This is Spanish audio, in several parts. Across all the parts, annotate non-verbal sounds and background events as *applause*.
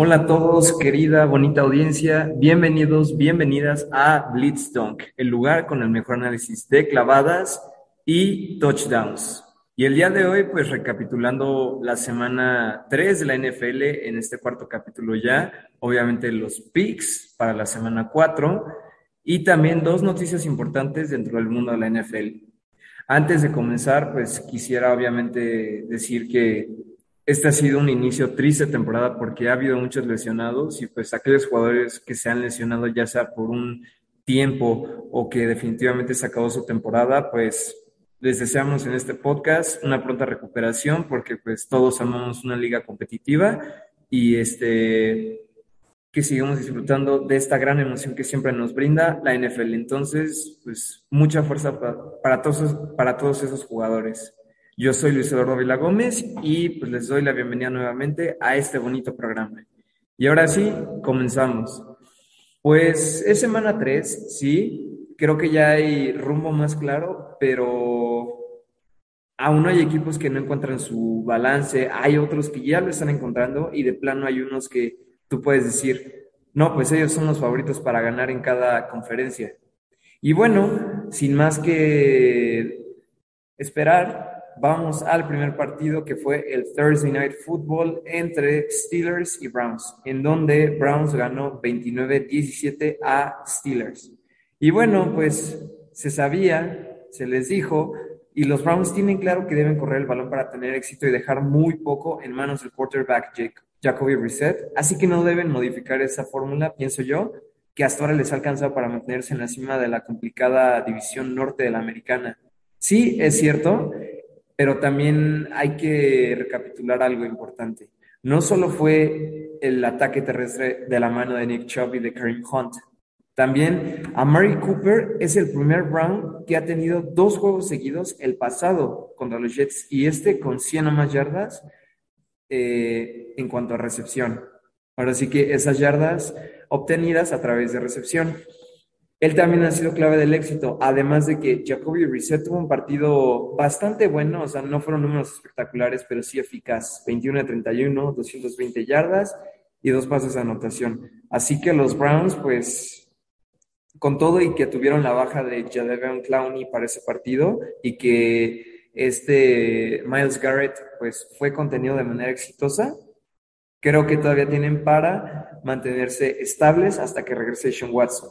Hola a todos, querida, bonita audiencia. Bienvenidos, bienvenidas a Blitz Dunk, el lugar con el mejor análisis de clavadas y touchdowns. Y el día de hoy, pues recapitulando la semana 3 de la NFL en este cuarto capítulo ya, obviamente los picks para la semana 4 y también dos noticias importantes dentro del mundo de la NFL. Antes de comenzar, pues quisiera obviamente decir que este ha sido un inicio triste de temporada porque ha habido muchos lesionados y pues aquellos jugadores que se han lesionado ya sea por un tiempo o que definitivamente se acabó su temporada, pues les deseamos en este podcast una pronta recuperación porque pues todos amamos una liga competitiva y este que sigamos disfrutando de esta gran emoción que siempre nos brinda la NFL. Entonces, pues mucha fuerza para, todos, para todos esos jugadores. Yo soy Luis Eduardo Vila Gómez y pues les doy la bienvenida nuevamente a este bonito programa. Y ahora sí, comenzamos. Pues es semana 3, sí, creo que ya hay rumbo más claro, pero aún hay equipos que no encuentran su balance, hay otros que ya lo están encontrando y de plano hay unos que tú puedes decir, no, pues ellos son los favoritos para ganar en cada conferencia. Y bueno, sin más que esperar, vamos al primer partido que fue el Thursday Night Football entre Steelers y Browns, en donde Browns ganó 29-17 a Steelers. Y bueno, pues se sabía, se les dijo, y los Browns tienen claro que deben correr el balón para tener éxito y dejar muy poco en manos del quarterback Jacoby Reset, así que no deben modificar esa fórmula, pienso yo, que hasta ahora les ha alcanzado para mantenerse en la cima de la complicada división norte de la americana. Sí, es cierto, pero también hay que recapitular algo importante. No solo fue el ataque terrestre de la mano de Nick Chubb y de Kareem Hunt, también Amari Cooper es el primer Brown que ha tenido dos juegos seguidos, el pasado contra los Jets y este con 100 o más yardas eh, en cuanto a recepción. Ahora sí que esas yardas obtenidas a través de recepción. Él también ha sido clave del éxito, además de que Jacoby Reset tuvo un partido bastante bueno, o sea, no fueron números espectaculares, pero sí eficaz. 21 de 31, 220 yardas y dos pases de anotación. Así que los Browns, pues, con todo y que tuvieron la baja de Jadavion Clowney para ese partido y que este Miles Garrett, pues, fue contenido de manera exitosa, creo que todavía tienen para mantenerse estables hasta que regrese Sean Watson.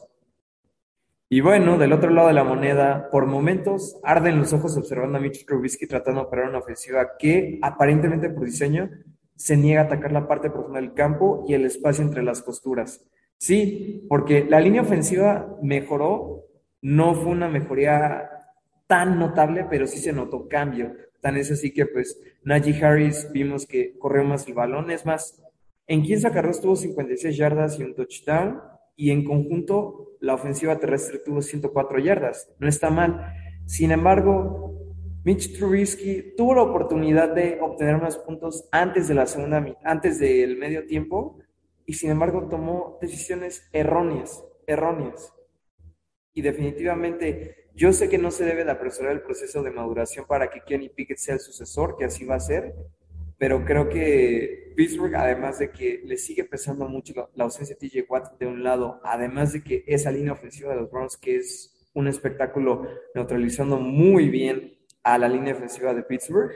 Y bueno, del otro lado de la moneda, por momentos arden los ojos observando a Mitch Trubisky tratando de operar una ofensiva que, aparentemente por diseño, se niega a atacar la parte profunda del campo y el espacio entre las costuras. Sí, porque la línea ofensiva mejoró, no fue una mejoría tan notable, pero sí se notó cambio. Tan es así que, pues, Najee Harris vimos que corrió más el balón. Es más, en 15 carreras tuvo 56 yardas y un touchdown y en conjunto la ofensiva terrestre tuvo 104 yardas. No está mal. Sin embargo, Mitch Trubisky tuvo la oportunidad de obtener más puntos antes de la segunda antes del medio tiempo y sin embargo tomó decisiones erróneas, erróneas. Y definitivamente yo sé que no se debe de apresurar el proceso de maduración para que Kenny Pickett sea el sucesor, que así va a ser, pero creo que Pittsburgh, además de que le sigue pesando mucho la, ausencia de TJ Watt de un lado, además de que esa línea ofensiva de los Browns, que es un espectáculo neutralizando muy bien a la línea ofensiva de Pittsburgh,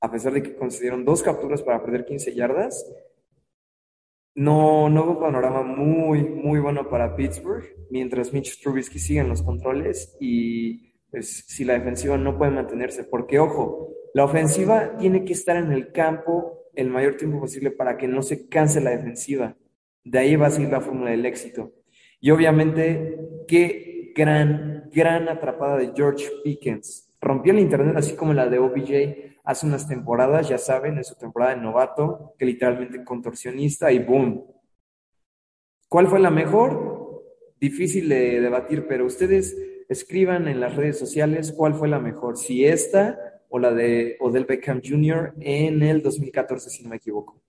a pesar de que concedieron dos capturas para perder 15 yardas, no, no un panorama muy, muy bueno para Pittsburgh, mientras Mitch Trubisky sigue en los controles y pues, si la defensiva no puede mantenerse, porque ojo, la ofensiva tiene que estar en el campo el mayor tiempo posible para que no se canse la defensiva. De ahí va a seguir la fórmula del éxito. Y obviamente, qué gran, gran atrapada de George Pickens. Rompió el internet así como la de OBJ hace unas temporadas, ya saben, en su temporada de novato, que literalmente contorsionista y boom. ¿Cuál fue la mejor? Difícil de debatir, pero ustedes escriban en las redes sociales cuál fue la mejor. Si esta o la de Odell Beckham Jr. en el 2014, si no me equivoco.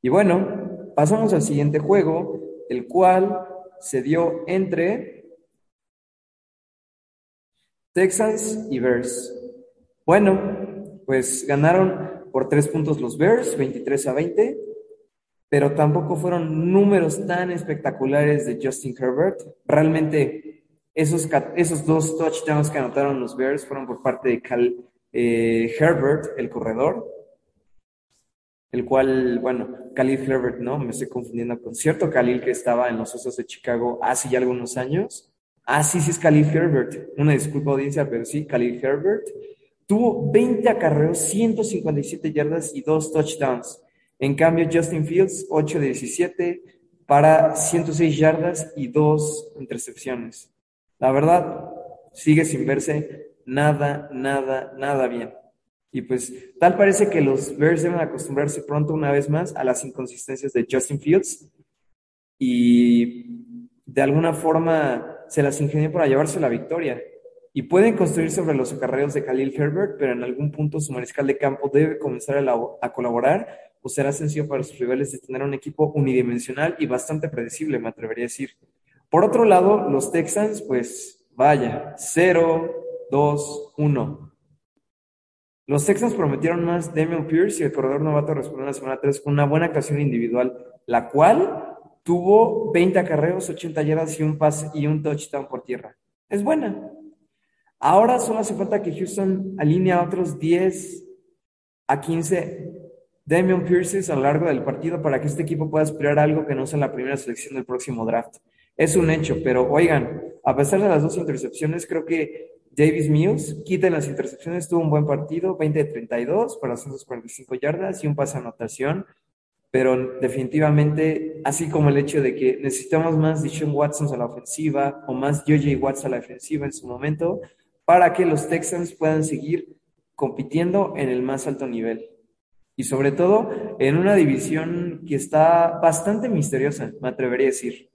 Y bueno, pasamos al siguiente juego, el cual se dio entre Texans y Bears. Bueno, pues ganaron por tres puntos los Bears, 23 a 20. pero tampoco fueron números tan espectaculares de Justin Herbert. Realmente esos, esos dos touchdowns que anotaron los Bears fueron por parte de Cal, eh, Herbert, el corredor, el cual, bueno, Khalil Herbert, no, me estoy confundiendo con cierto Khalil que estaba en los Osos de Chicago hace ya algunos años. Ah, sí, sí es Khalil Herbert. Una disculpa audiencia, pero sí, Khalil Herbert. Tuvo 20 acarreos, 157 yardas y dos touchdowns. En cambio, Justin Fields, 8 de 17 para 106 yardas y dos intercepciones. La verdad, sigue sin verse nada, nada, nada bien. Y pues tal parece que los Bears deben acostumbrarse pronto una vez más a las inconsistencias de Justin Fields y de alguna forma se las ingenió para llevarse la victoria. Y pueden construir sobre los acarreos de Khalil Herbert, pero en algún punto su mariscal de campo debe comenzar a, a colaborar o será sencillo para sus rivales de tener un equipo unidimensional y bastante predecible, me atrevería a decir. Por otro lado, los Texans, pues vaya, 0, 2, 1. Los Texans prometieron más Damian Pierce y el corredor novato respondió en la semana 3 con una buena actuación individual, la cual tuvo 20 acarreos, 80 yardas y un pase y un touchdown por tierra. Es buena. Ahora solo hace falta que Houston alinee a otros 10 a 15 Damian Pierces a lo largo del partido para que este equipo pueda aspirar a algo que no sea la primera selección del próximo draft. Es un hecho, pero oigan, a pesar de las dos intercepciones, creo que Davis Mills quita las intercepciones, tuvo un buen partido, 20 de 32 para 145 yardas y un pase anotación, pero definitivamente, así como el hecho de que necesitamos más Deshaun Watson a la ofensiva o más J.J. Watts a la defensiva en su momento, para que los Texans puedan seguir compitiendo en el más alto nivel. Y sobre todo en una división que está bastante misteriosa, me atrevería a decir.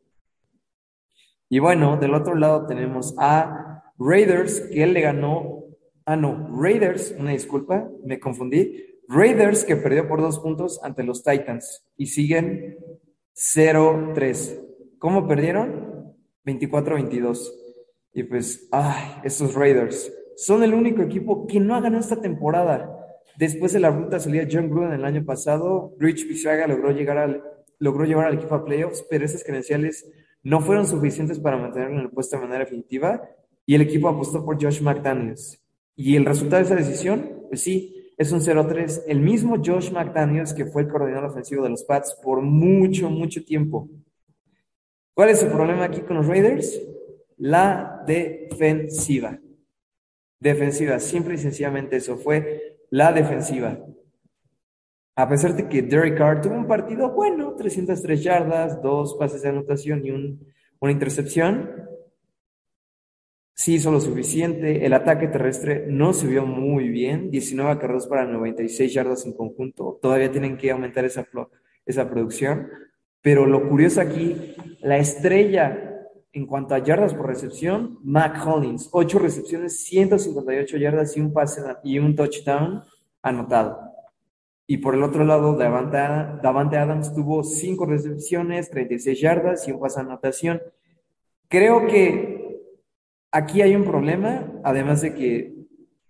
Y bueno, del otro lado tenemos a Raiders, que él le ganó, ah no, Raiders, una disculpa, me confundí, Raiders que perdió por dos puntos ante los Titans y siguen 0-3. ¿Cómo perdieron? 24-22. Y pues, ay, estos Raiders son el único equipo que no ha ganado esta temporada. Después de la ruta salida John Gruden el año pasado, Rich Bishaga logró, llegar al, logró llevar al equipo a playoffs, pero esas credenciales no fueron suficientes para mantenerlo en el puesto de manera definitiva y el equipo apostó por Josh McDaniels. ¿Y el resultado de esa decisión? Pues sí, es un 0-3. El mismo Josh McDaniels que fue el coordinador ofensivo de los Pats por mucho, mucho tiempo. ¿Cuál es el problema aquí con los Raiders? La defensiva. Defensiva, simple y sencillamente eso fue la defensiva. A pesar de que Derek Carr tuvo un partido bueno, 303 yardas, dos pases de anotación y un, una intercepción, sí hizo lo suficiente. El ataque terrestre no se vio muy bien, 19 carreras para 96 yardas en conjunto. Todavía tienen que aumentar esa, esa producción. Pero lo curioso aquí, la estrella en cuanto a yardas por recepción, Mac Hollins, 8 recepciones, 158 yardas y un pase y un touchdown anotado. Y por el otro lado, Davante, Davante Adams tuvo 5 recepciones, 36 yardas y un pase anotación. Creo que Aquí hay un problema, además de que,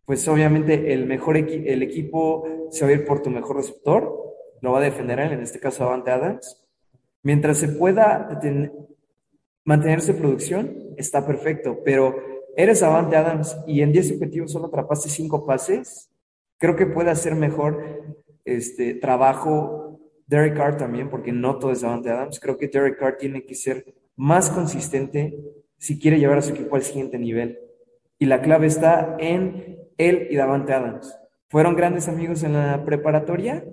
pues obviamente el mejor el equipo se va a ir por tu mejor receptor, lo va a defender él, en este caso Avante Adams. Mientras se pueda mantener su producción, está perfecto, pero eres Avante Adams y en 10 objetivos solo atrapaste 5 pases, creo que puede hacer mejor este trabajo Derek Carr también, porque no todo es Avante Adams. Creo que Derek Carr tiene que ser más consistente si quiere llevar a su equipo al siguiente nivel. Y la clave está en él y Davante Adams. Fueron grandes amigos en la preparatoria,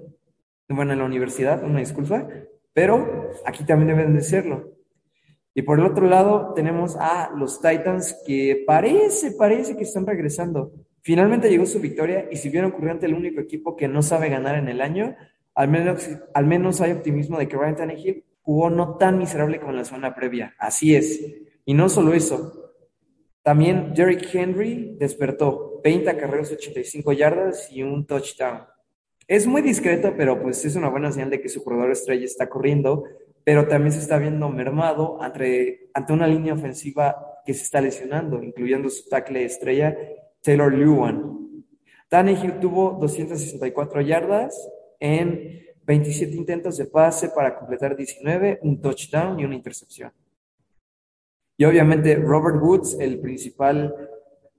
bueno, en la universidad, una disculpa, pero aquí también deben de serlo. Y por el otro lado tenemos a los Titans que parece, parece que están regresando. Finalmente llegó su victoria y si bien ocurrió ante el único equipo que no sabe ganar en el año, al menos, al menos hay optimismo de que Ryan Tannehill jugó no tan miserable como en la zona previa. Así es. Y no solo eso, también Derrick Henry despertó 20 carreras, 85 yardas y un touchdown. Es muy discreto, pero pues es una buena señal de que su corredor estrella está corriendo, pero también se está viendo mermado ante, ante una línea ofensiva que se está lesionando, incluyendo su tackle estrella, Taylor Lewan. Tannehill tuvo 264 yardas en 27 intentos de pase para completar 19, un touchdown y una intercepción. Y obviamente Robert Woods, el principal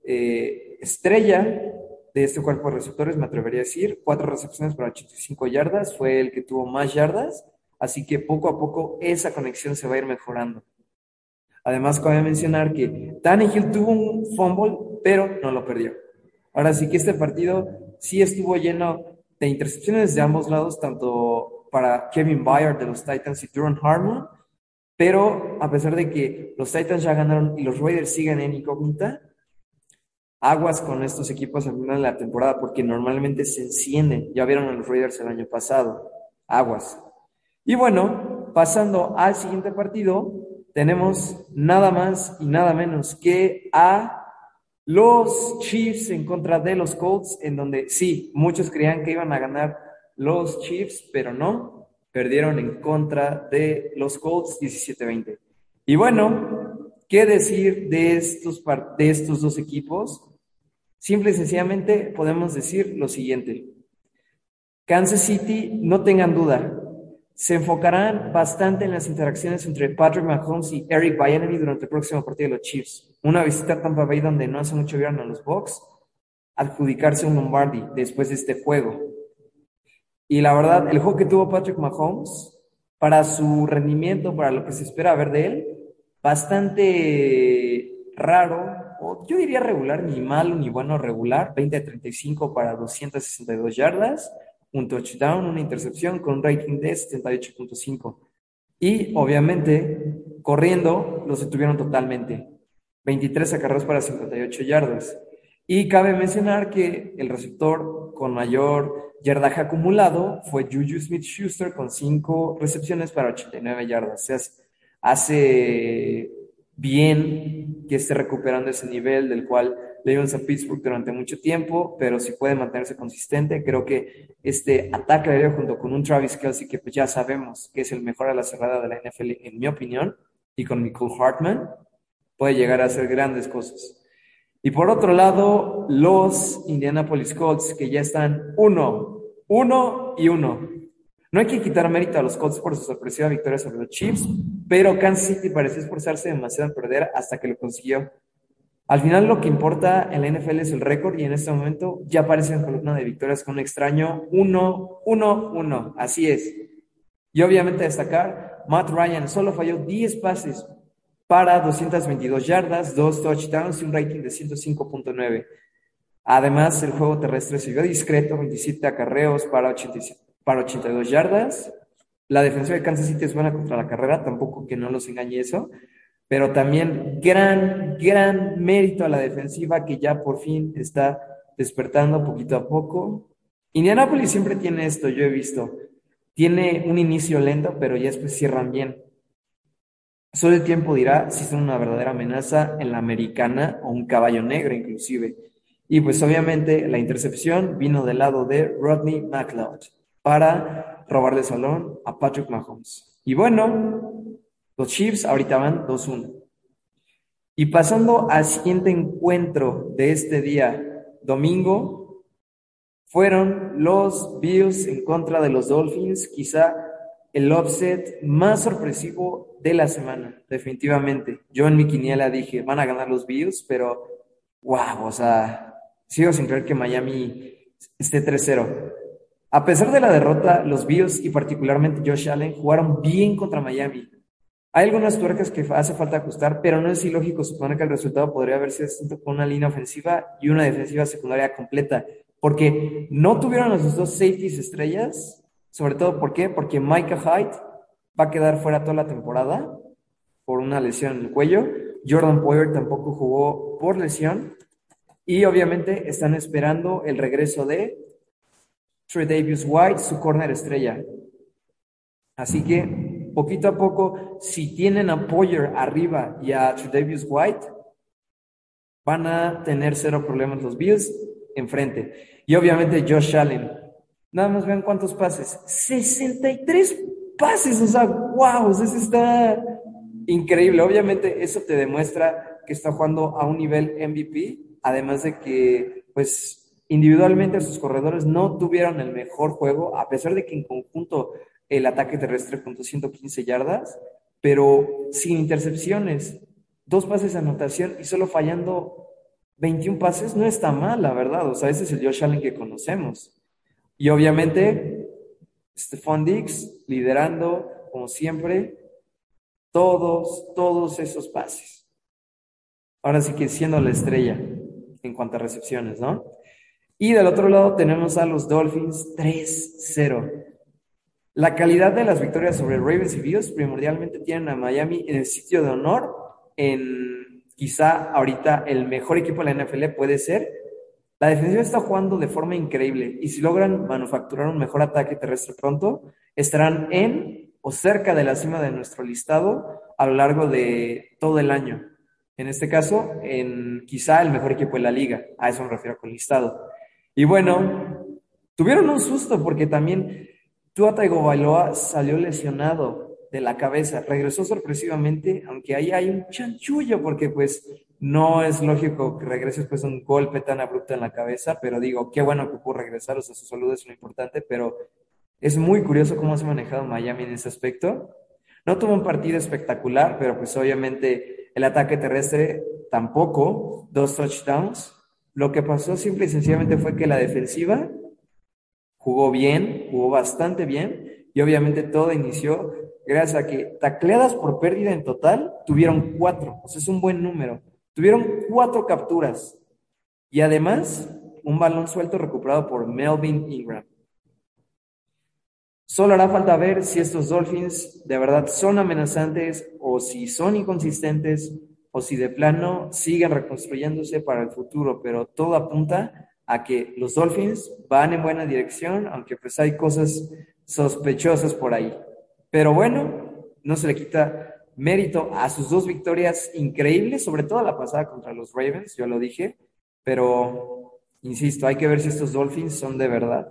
eh, estrella de este cuerpo de receptores, me atrevería a decir, cuatro recepciones para 85 yardas, fue el que tuvo más yardas, así que poco a poco esa conexión se va a ir mejorando. Además, cabe mencionar que Tannehill tuvo un fumble, pero no lo perdió. Ahora sí que este partido sí estuvo lleno de intercepciones de ambos lados, tanto para Kevin Byard de los Titans y Duran Harmon, pero a pesar de que los Titans ya ganaron y los Raiders siguen en incógnita, aguas con estos equipos al final de la temporada, porque normalmente se encienden. Ya vieron a los Raiders el año pasado. Aguas. Y bueno, pasando al siguiente partido, tenemos nada más y nada menos que a los Chiefs en contra de los Colts, en donde sí, muchos creían que iban a ganar los Chiefs, pero no, perdieron en contra de los Colts 17-20. Y bueno, ¿qué decir de estos, de estos dos equipos? Simple y sencillamente podemos decir lo siguiente. Kansas City, no tengan duda, se enfocarán bastante en las interacciones entre Patrick Mahomes y Eric Bieniemy durante el próximo partido de los Chiefs. Una visita a Tampa Bay donde no hace mucho vieron a los Bucks adjudicarse un Lombardi después de este juego. Y la verdad, el juego que tuvo Patrick Mahomes, para su rendimiento, para lo que se espera ver de él, bastante raro, o yo diría regular, ni malo ni bueno, regular, 20 35 para 262 yardas, un touchdown, una intercepción con un rating de 78.5. Y obviamente, corriendo, los detuvieron totalmente. 23 acarreos para 58 yardas. Y cabe mencionar que el receptor con mayor yardaje acumulado fue Juju Smith Schuster con 5 recepciones para 89 yardas. O sea, hace bien que esté recuperando ese nivel del cual le a Pittsburgh durante mucho tiempo, pero si puede mantenerse consistente, creo que este ataque aéreo junto con un Travis Kelsey que pues ya sabemos que es el mejor a la cerrada de la NFL en mi opinión, y con Nicole Hartman, puede llegar a hacer grandes cosas. Y por otro lado, los Indianapolis Colts, que ya están uno, uno y uno. No hay que quitar mérito a los Colts por su sorpresiva victoria sobre los Chiefs, pero Kansas City pareció esforzarse demasiado en perder hasta que lo consiguió. Al final lo que importa en la NFL es el récord y en este momento ya aparece en columna de victorias con un extraño 1-1-1. Así es. Y obviamente destacar, Matt Ryan solo falló 10 pases para 222 yardas, 2 touchdowns y un rating de 105.9. Además, el juego terrestre vio discreto, 27 acarreos para, para 82 yardas. La defensa de Kansas City es buena contra la carrera, tampoco que no los engañe eso, pero también gran, gran mérito a la defensiva que ya por fin está despertando poquito a poco. Indianapolis siempre tiene esto, yo he visto. Tiene un inicio lento, pero ya después cierran bien. Solo el tiempo dirá si son una verdadera amenaza en la americana o un caballo negro inclusive. Y pues obviamente la intercepción vino del lado de Rodney McLeod para robarle salón a Patrick Mahomes. Y bueno, los Chiefs ahorita van 2-1. Y pasando al siguiente encuentro de este día, domingo, fueron los Bills en contra de los Dolphins, quizá el offset más sorpresivo de la semana, definitivamente. Yo en mi quiniela dije, van a ganar los Bills, pero wow, o sea, sigo sin creer que Miami esté 3-0. A pesar de la derrota, los Bills y particularmente Josh Allen jugaron bien contra Miami. Hay algunas tuercas que hace falta ajustar, pero no es ilógico suponer que el resultado podría haber sido con una línea ofensiva y una defensiva secundaria completa, porque no tuvieron los dos safeties estrellas, sobre todo, ¿por qué? Porque Micah Hyde va a quedar fuera toda la temporada por una lesión en el cuello. Jordan Poyer tampoco jugó por lesión. Y obviamente están esperando el regreso de Trey Davis White, su corner estrella. Así que, poquito a poco, si tienen a Poyer arriba y a Trey Davis White, van a tener cero problemas los Bills enfrente. Y obviamente Josh Allen, Nada más vean cuántos pases. 63 pases, o sea, wow, eso está increíble. Obviamente eso te demuestra que está jugando a un nivel MVP, además de que, pues, individualmente sus corredores no tuvieron el mejor juego, a pesar de que en conjunto el ataque terrestre contó 115 yardas, pero sin intercepciones, dos pases de anotación y solo fallando 21 pases, no está mal, la verdad. O sea, ese es el Josh Allen que conocemos. Y obviamente, Stephon Diggs liderando, como siempre, todos, todos esos pases. Ahora sí que siendo la estrella en cuanto a recepciones, ¿no? Y del otro lado tenemos a los Dolphins 3-0. La calidad de las victorias sobre Ravens y Bills primordialmente tienen a Miami en el sitio de honor, en quizá ahorita el mejor equipo de la NFL puede ser. La defensiva está jugando de forma increíble y si logran manufacturar un mejor ataque terrestre pronto, estarán en o cerca de la cima de nuestro listado a lo largo de todo el año. En este caso, en quizá el mejor equipo de la liga. A eso me refiero con listado. Y bueno, tuvieron un susto porque también Tua Tagovailoa salió lesionado de la cabeza, regresó sorpresivamente, aunque ahí hay un chanchullo, porque pues no es lógico que regrese después de un golpe tan abrupto en la cabeza, pero digo, qué bueno que pudo regresar, o sea, su salud es lo importante, pero es muy curioso cómo se ha manejado Miami en ese aspecto. No tuvo un partido espectacular, pero pues obviamente el ataque terrestre tampoco, dos touchdowns. Lo que pasó simple y sencillamente fue que la defensiva jugó bien, jugó bastante bien y obviamente todo inició gracias a que tacleadas por pérdida en total tuvieron cuatro, o sea, es un buen número. Tuvieron cuatro capturas y además un balón suelto recuperado por Melvin Ingram. Solo hará falta ver si estos Dolphins de verdad son amenazantes o si son inconsistentes o si de plano siguen reconstruyéndose para el futuro, pero todo apunta a que los Dolphins van en buena dirección, aunque pues hay cosas sospechosas por ahí. Pero bueno, no se le quita mérito a sus dos victorias increíbles, sobre todo la pasada contra los Ravens, yo lo dije, pero insisto, hay que ver si estos Dolphins son de verdad.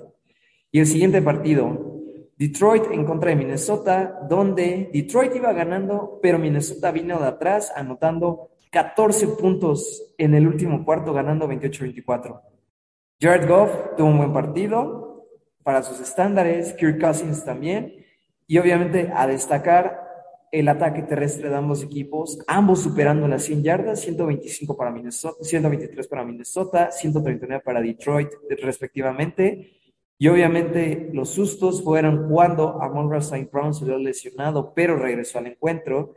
Y el siguiente partido, Detroit en contra de Minnesota, donde Detroit iba ganando, pero Minnesota vino de atrás anotando 14 puntos en el último cuarto, ganando 28-24. Jared Goff tuvo un buen partido para sus estándares, Kirk Cousins también, y obviamente a destacar el ataque terrestre de ambos equipos, ambos superando las 100 yardas, 125 para Minnesota, 123 para Minnesota, 139 para Detroit respectivamente. Y obviamente los sustos fueron cuando Amon St. Brown se vio lesionado, pero regresó al encuentro.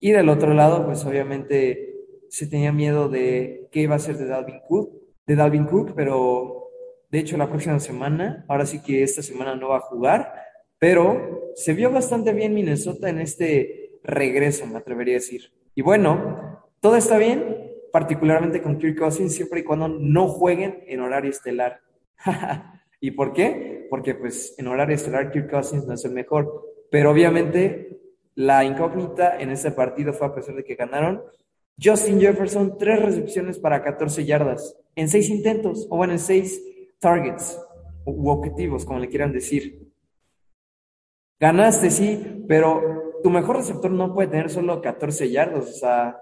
Y del otro lado, pues obviamente se tenía miedo de qué iba a ser de Dalvin Cook, de Dalvin Cook, pero de hecho la próxima semana, ahora sí que esta semana no va a jugar, pero se vio bastante bien Minnesota en este regreso, me atrevería a decir. Y bueno, todo está bien, particularmente con Kirk Cousins, siempre y cuando no jueguen en horario estelar. *laughs* ¿Y por qué? Porque pues en horario estelar Kirk Cousins no es el mejor, pero obviamente la incógnita en ese partido fue a pesar de que ganaron, Justin Jefferson, tres recepciones para 14 yardas en seis intentos, o bueno, en seis targets u objetivos, como le quieran decir. Ganaste, sí, pero tu mejor receptor no puede tener solo 14 yardas, o sea,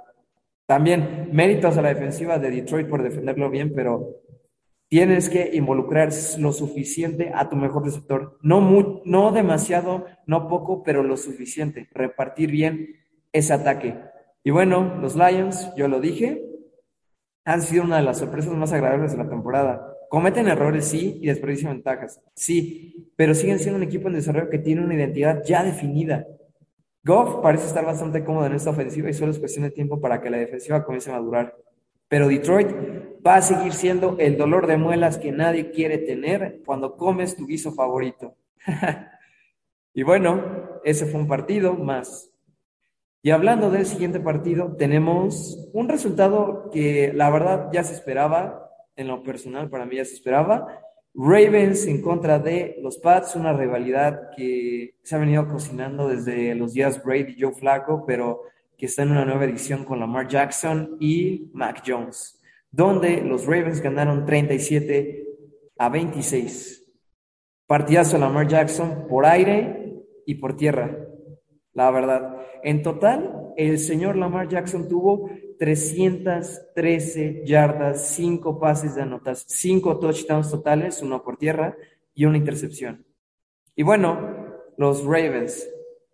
también méritos a la defensiva de Detroit por defenderlo bien, pero tienes que involucrar lo suficiente a tu mejor receptor. No, no demasiado, no poco, pero lo suficiente. Repartir bien ese ataque. Y bueno, los Lions, yo lo dije, han sido una de las sorpresas más agradables de la temporada. Cometen errores, sí, y desperdician ventajas, sí, pero siguen siendo un equipo en desarrollo que tiene una identidad ya definida. Goff parece estar bastante cómodo en esta ofensiva y solo es cuestión de tiempo para que la defensiva comience a madurar. Pero Detroit va a seguir siendo el dolor de muelas que nadie quiere tener cuando comes tu guiso favorito. *laughs* y bueno, ese fue un partido más y hablando del siguiente partido, tenemos un resultado que la verdad ya se esperaba, en lo personal para mí ya se esperaba. Ravens en contra de los Pats, una rivalidad que se ha venido cocinando desde los días Brady y Joe Flacco, pero que está en una nueva edición con Lamar Jackson y Mac Jones, donde los Ravens ganaron 37 a 26. Partidazo Lamar Jackson por aire y por tierra la verdad. En total, el señor Lamar Jackson tuvo 313 yardas, 5 pases de anotas, 5 touchdowns totales, uno por tierra y una intercepción. Y bueno, los Ravens.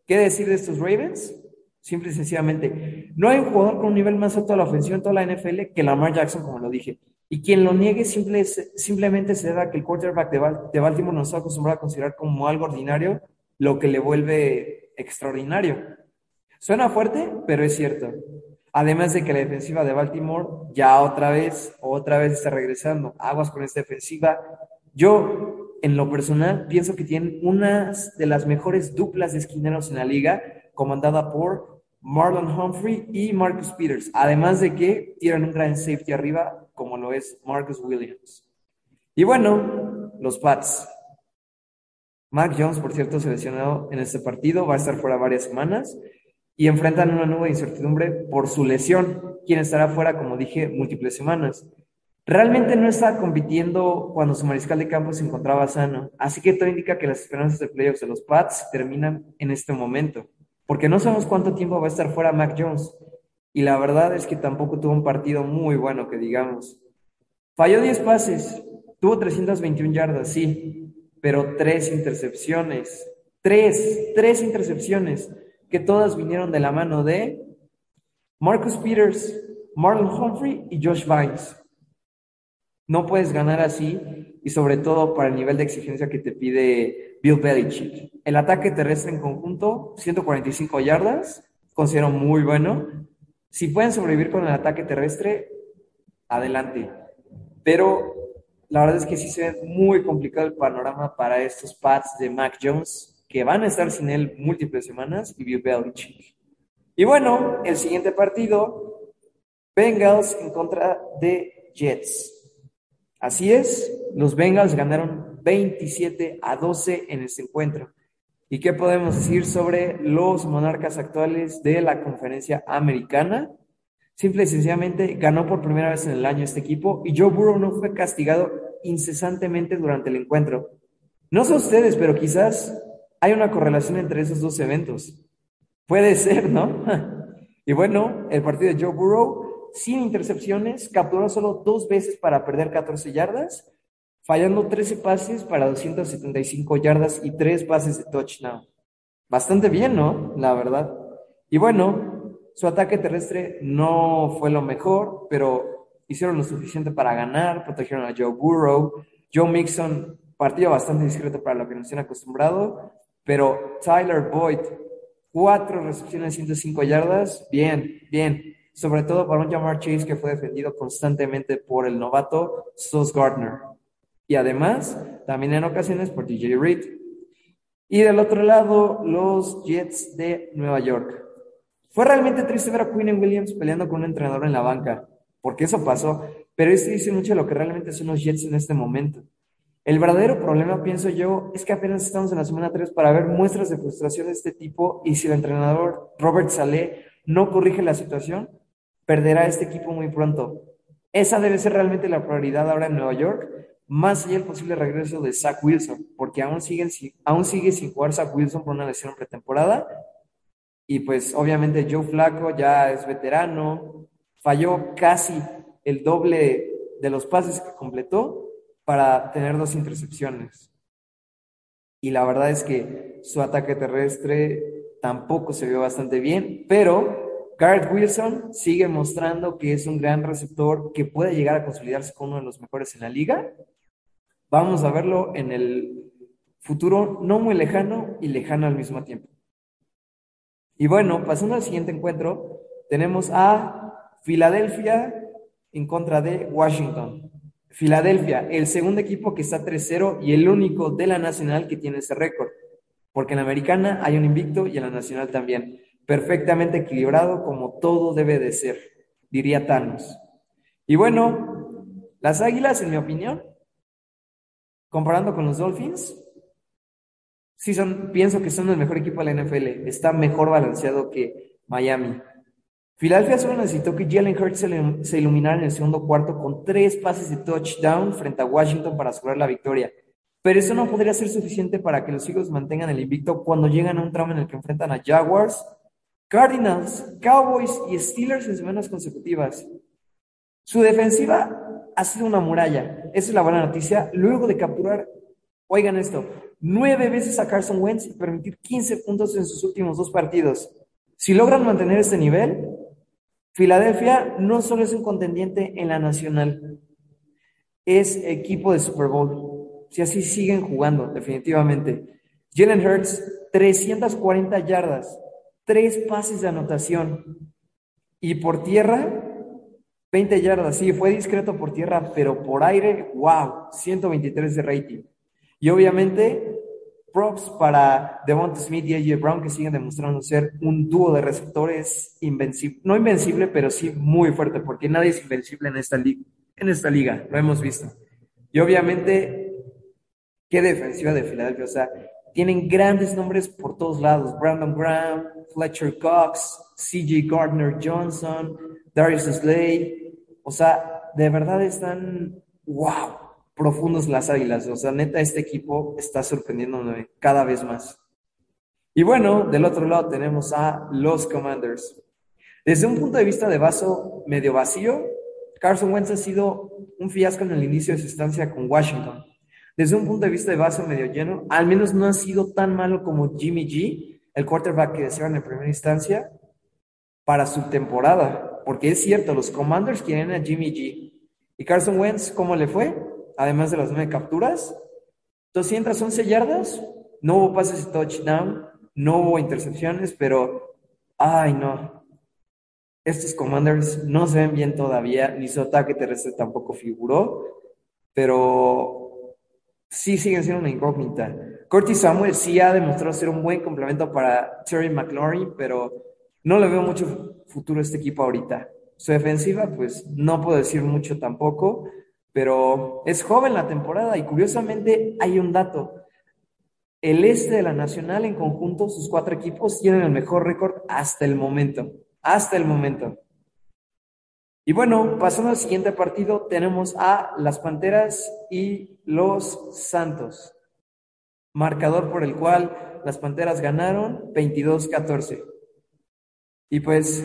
¿Qué decir de estos Ravens? Simple y sencillamente, no hay un jugador con un nivel más alto de la ofensiva en toda la NFL que Lamar Jackson, como lo dije. Y quien lo niegue simple, simplemente se da que el quarterback de, Baltimore nos ha acostumbrado a considerar como algo ordinario, lo que le vuelve extraordinario. Suena fuerte, pero es cierto. Además de que la defensiva de Baltimore ya otra vez, otra vez está regresando. Aguas con esta defensiva. Yo, en lo personal, pienso que tienen unas de las mejores duplas de esquineros en la liga, comandada por Marlon Humphrey y Marcus Peters. Además de que tienen un gran safety arriba, como lo es Marcus Williams. Y bueno, los Pats. Mark Jones, por cierto, seleccionado en este partido, va a estar fuera varias semanas y enfrentan una nueva incertidumbre por su lesión, quien estará fuera, como dije, múltiples semanas. Realmente no está compitiendo cuando su mariscal de campo se encontraba sano, así que todo indica que las esperanzas de playoffs de los Pats terminan en este momento, porque no sabemos cuánto tiempo va a estar fuera Mac Jones, y la verdad es que tampoco tuvo un partido muy bueno, que digamos. Falló 10 pases, tuvo 321 yardas, sí, pero tres intercepciones, tres, tres intercepciones que todas vinieron de la mano de Marcus Peters, Marlon Humphrey y Josh Vines. No puedes ganar así y sobre todo para el nivel de exigencia que te pide Bill Belichick. El ataque terrestre en conjunto, 145 yardas, considero muy bueno. Si pueden sobrevivir con el ataque terrestre, adelante. Pero la verdad es que sí se ve muy complicado el panorama para estos pads de Mac Jones que van a estar sin él múltiples semanas y Bill Belichick. Y bueno, el siguiente partido, Bengals en contra de Jets. Así es, los Bengals ganaron 27 a 12 en este encuentro. ¿Y qué podemos decir sobre los monarcas actuales de la conferencia americana? Simple y sencillamente ganó por primera vez en el año este equipo y Joe Burrow no fue castigado incesantemente durante el encuentro. No sé ustedes, pero quizás hay una correlación entre esos dos eventos. Puede ser, ¿no? *laughs* y bueno, el partido de Joe Burrow, sin intercepciones, capturó solo dos veces para perder 14 yardas, fallando 13 pases para 275 yardas y tres pases de touchdown. Bastante bien, ¿no? La verdad. Y bueno, su ataque terrestre no fue lo mejor, pero hicieron lo suficiente para ganar, protegieron a Joe Burrow. Joe Mixon, partido bastante discreto para lo que nos tiene acostumbrado, pero Tyler Boyd, cuatro recepciones, 105 yardas, bien, bien. Sobre todo para un Jamar Chase que fue defendido constantemente por el novato Sos Gardner. Y además, también en ocasiones por DJ Reed. Y del otro lado, los Jets de Nueva York. Fue realmente triste ver a Quinn Williams peleando con un entrenador en la banca, porque eso pasó, pero esto dice mucho de lo que realmente son los Jets en este momento. El verdadero problema, pienso yo, es que apenas estamos en la semana 3 para ver muestras de frustración de este tipo y si el entrenador Robert Saleh no corrige la situación, perderá este equipo muy pronto. Esa debe ser realmente la prioridad ahora en Nueva York, más allá del posible regreso de Zach Wilson, porque aún, siguen, aún sigue sin jugar Zach Wilson por una lesión pretemporada. Y pues obviamente Joe Flaco ya es veterano, falló casi el doble de los pases que completó para tener dos intercepciones. Y la verdad es que su ataque terrestre tampoco se vio bastante bien, pero Garrett Wilson sigue mostrando que es un gran receptor que puede llegar a consolidarse como uno de los mejores en la liga. Vamos a verlo en el futuro no muy lejano y lejano al mismo tiempo. Y bueno, pasando al siguiente encuentro, tenemos a Filadelfia en contra de Washington. Filadelfia, el segundo equipo que está 3-0 y el único de la nacional que tiene ese récord. Porque en la americana hay un invicto y en la nacional también. Perfectamente equilibrado como todo debe de ser, diría Thanos. Y bueno, las Águilas, en mi opinión, comparando con los Dolphins, sí son, pienso que son el mejor equipo de la NFL. Está mejor balanceado que Miami. Filadelfia solo necesitó que Jalen Hurts se iluminara en el segundo cuarto con tres pases de touchdown frente a Washington para asegurar la victoria. Pero eso no podría ser suficiente para que los Eagles mantengan el invicto cuando llegan a un tramo en el que enfrentan a Jaguars, Cardinals, Cowboys y Steelers en semanas consecutivas. Su defensiva ha sido una muralla. Esa es la buena noticia. Luego de capturar, oigan esto, nueve veces a Carson Wentz y permitir 15 puntos en sus últimos dos partidos. Si logran mantener este nivel, Filadelfia no solo es un contendiente en la nacional, es equipo de Super Bowl. Si así siguen jugando, definitivamente. Jalen Hurts, 340 yardas, tres pases de anotación. Y por tierra, 20 yardas. Sí, fue discreto por tierra, pero por aire, wow, 123 de rating. Y obviamente, props para Devonta Smith y AJ Brown, que siguen demostrando ser un dúo de receptores invencible. No invencible, pero sí muy fuerte, porque nadie es invencible en esta liga. Lo hemos visto. Y obviamente, qué defensiva de Filadelfia. O sea, tienen grandes nombres por todos lados. Brandon Graham, Fletcher Cox, CJ Gardner Johnson, Darius Slay. O sea, de verdad están, wow, profundos las águilas. O sea, neta, este equipo está sorprendiéndome cada vez más. Y bueno, del otro lado tenemos a los Commanders. Desde un punto de vista de vaso medio vacío, Carson Wentz ha sido un fiasco en el inicio de su estancia con Washington desde un punto de vista de vaso medio lleno, al menos no ha sido tan malo como Jimmy G, el quarterback que deseaban en primera instancia, para su temporada. Porque es cierto, los Commanders quieren a Jimmy G. ¿Y Carson Wentz cómo le fue? Además de las nueve capturas, 211 yardas, no hubo pases de touchdown, no hubo intercepciones, pero, ay no, estos Commanders no se ven bien todavía, ni su ataque terrestre tampoco figuró, pero sí siguen siendo una incógnita. Curtis Samuel sí ha demostrado ser un buen complemento para Terry McLaurin, pero no le veo mucho futuro a este equipo ahorita. Su defensiva, pues no puedo decir mucho tampoco, pero es joven la temporada y curiosamente hay un dato. El este de la Nacional en conjunto, sus cuatro equipos tienen el mejor récord hasta el momento. Hasta el momento. Y bueno, pasando al siguiente partido, tenemos a las Panteras y los Santos. Marcador por el cual las Panteras ganaron 22-14. Y pues,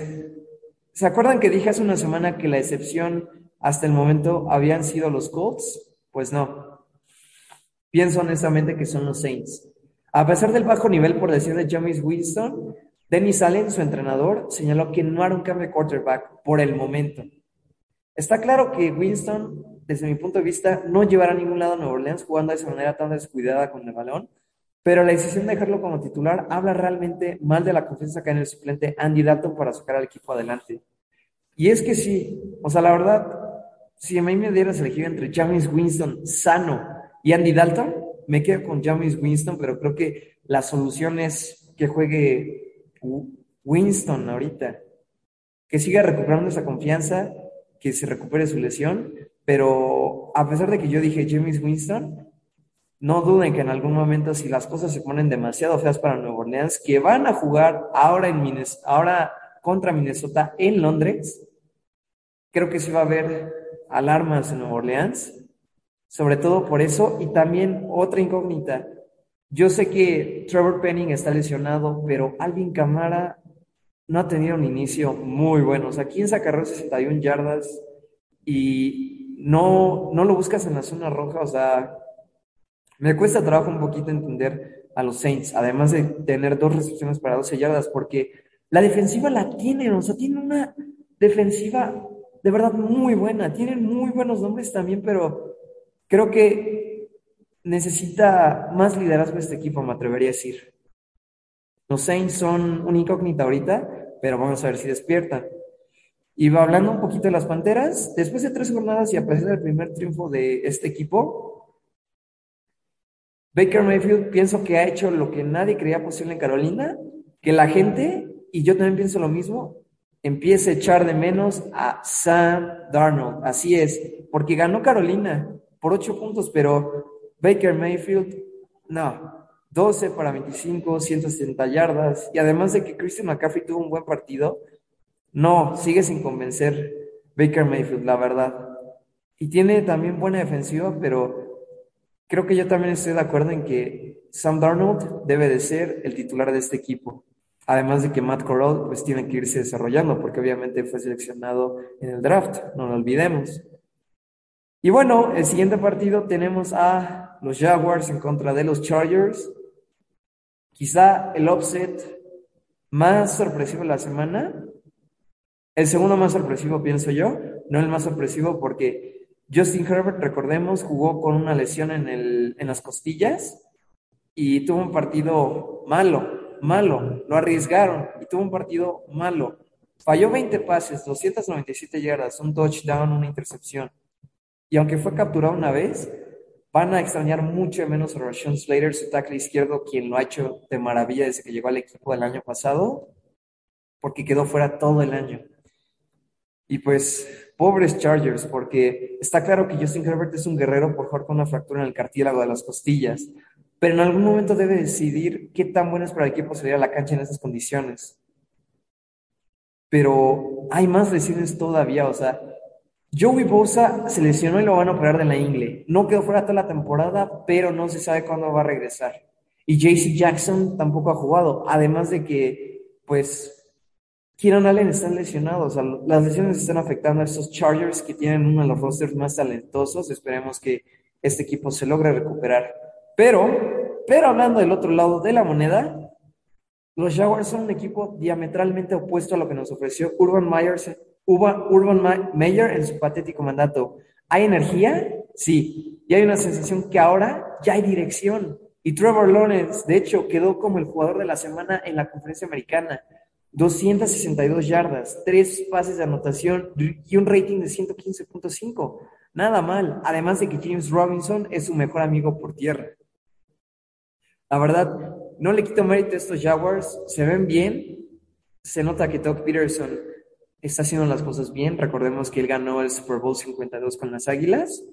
¿se acuerdan que dije hace una semana que la excepción hasta el momento habían sido los Colts? Pues no. Pienso honestamente que son los Saints. A pesar del bajo nivel, por decir de James Winston, Dennis Allen, su entrenador, señaló que no hará un cambio de quarterback por el momento. Está claro que Winston, desde mi punto de vista, no llevará a ningún lado a Nueva Orleans jugando de esa manera tan descuidada con el balón, pero la decisión de dejarlo como titular habla realmente mal de la confianza que hay en el suplente Andy Dalton para sacar al equipo adelante. Y es que sí, o sea, la verdad, si a mí me dieras elegir entre James Winston sano y Andy Dalton, me quedo con James Winston, pero creo que la solución es que juegue Winston ahorita, que siga recuperando esa confianza, que se recupere su lesión, pero a pesar de que yo dije James Winston, no duden que en algún momento si las cosas se ponen demasiado feas para Nueva Orleans, que van a jugar ahora, en ahora contra Minnesota en Londres, creo que sí va a haber alarmas en Nueva Orleans, sobre todo por eso, y también otra incógnita, yo sé que Trevor Penning está lesionado, pero Alvin Camara no ha tenido un inicio muy bueno. O sea, aquí en 61 yardas y no, no lo buscas en la zona roja. O sea, me cuesta trabajo un poquito entender a los Saints, además de tener dos recepciones para 12 yardas, porque la defensiva la tienen, o sea, tienen una defensiva de verdad muy buena, tienen muy buenos nombres también, pero creo que necesita más liderazgo este equipo, me atrevería a decir. Los Saints son una incógnita ahorita, pero vamos a ver si despiertan. Y va hablando un poquito de las Panteras, después de tres jornadas y a pesar del primer triunfo de este equipo, Baker Mayfield pienso que ha hecho lo que nadie creía posible en Carolina, que la gente, y yo también pienso lo mismo, empiece a echar de menos a Sam Darnold. Así es, porque ganó Carolina por ocho puntos, pero Baker Mayfield, no, 12 para 25, 170 yardas. Y además de que Christian McCaffrey tuvo un buen partido, no, sigue sin convencer Baker Mayfield, la verdad. Y tiene también buena defensiva, pero creo que yo también estoy de acuerdo en que Sam Darnold debe de ser el titular de este equipo. Además de que Matt Corral pues tiene que irse desarrollando porque obviamente fue seleccionado en el draft, no lo olvidemos. Y bueno, el siguiente partido tenemos a los Jaguars en contra de los Chargers. Quizá el offset más sorpresivo de la semana. El segundo más sorpresivo, pienso yo. No el más sorpresivo porque Justin Herbert, recordemos, jugó con una lesión en, el, en las costillas y tuvo un partido malo malo, lo arriesgaron y tuvo un partido malo. Falló 20 pases, 297 yardas, un touchdown, una intercepción. Y aunque fue capturado una vez, van a extrañar mucho menos a Rashawn Slater, su tackle izquierdo, quien lo ha hecho de maravilla desde que llegó al equipo del año pasado, porque quedó fuera todo el año. Y pues, pobres Chargers, porque está claro que Justin Herbert es un guerrero por jugar con una fractura en el cartílago de las costillas pero en algún momento debe decidir qué tan bueno es para el equipo salir a la cancha en esas condiciones. Pero hay más lesiones todavía, o sea, Joey Bosa se lesionó y lo van a operar de la ingle. No quedó fuera toda la temporada, pero no se sabe cuándo va a regresar. Y JC Jackson tampoco ha jugado, además de que, pues, Kieran Allen están lesionados. O sea, las lesiones están afectando a esos Chargers que tienen uno de los rosters más talentosos. Esperemos que este equipo se logre recuperar. Pero, pero hablando del otro lado de la moneda, los Jaguars son un equipo diametralmente opuesto a lo que nos ofreció Urban, Myers, Urban Meyer en su patético mandato. ¿Hay energía? Sí. Y hay una sensación que ahora ya hay dirección. Y Trevor Lawrence, de hecho, quedó como el jugador de la semana en la conferencia americana. 262 yardas, tres pases de anotación y un rating de 115.5. Nada mal. Además de que James Robinson es su mejor amigo por tierra. La verdad, no le quito mérito a estos Jaguars, se ven bien, se nota que Doug Peterson está haciendo las cosas bien. Recordemos que él ganó el Super Bowl 52 con las Águilas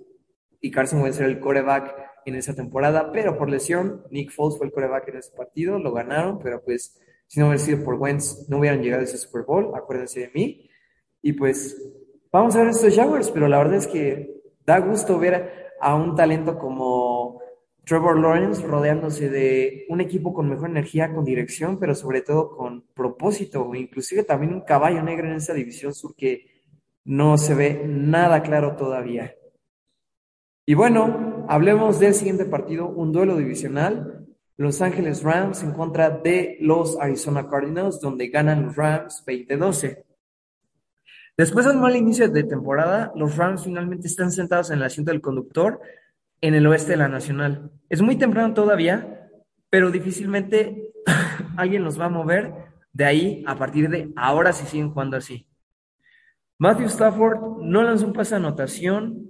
y Carson Wentz era el coreback en esa temporada, pero por lesión, Nick Foles fue el coreback en ese partido, lo ganaron, pero pues si no hubiera sido por Wentz, no hubieran llegado a ese Super Bowl, acuérdense de mí. Y pues vamos a ver estos Jaguars, pero la verdad es que da gusto ver a un talento como Trevor Lawrence rodeándose de un equipo con mejor energía, con dirección, pero sobre todo con propósito, inclusive también un caballo negro en esa división sur que no se ve nada claro todavía. Y bueno, hablemos del siguiente partido, un duelo divisional, Los Ángeles Rams en contra de los Arizona Cardinals, donde ganan los Rams 20-12. Después de un mal inicio de temporada, los Rams finalmente están sentados en el asiento del conductor en el oeste de la Nacional. Es muy temprano todavía, pero difícilmente *laughs* alguien los va a mover de ahí a partir de ahora si siguen jugando así. Matthew Stafford no lanzó un pase de anotación,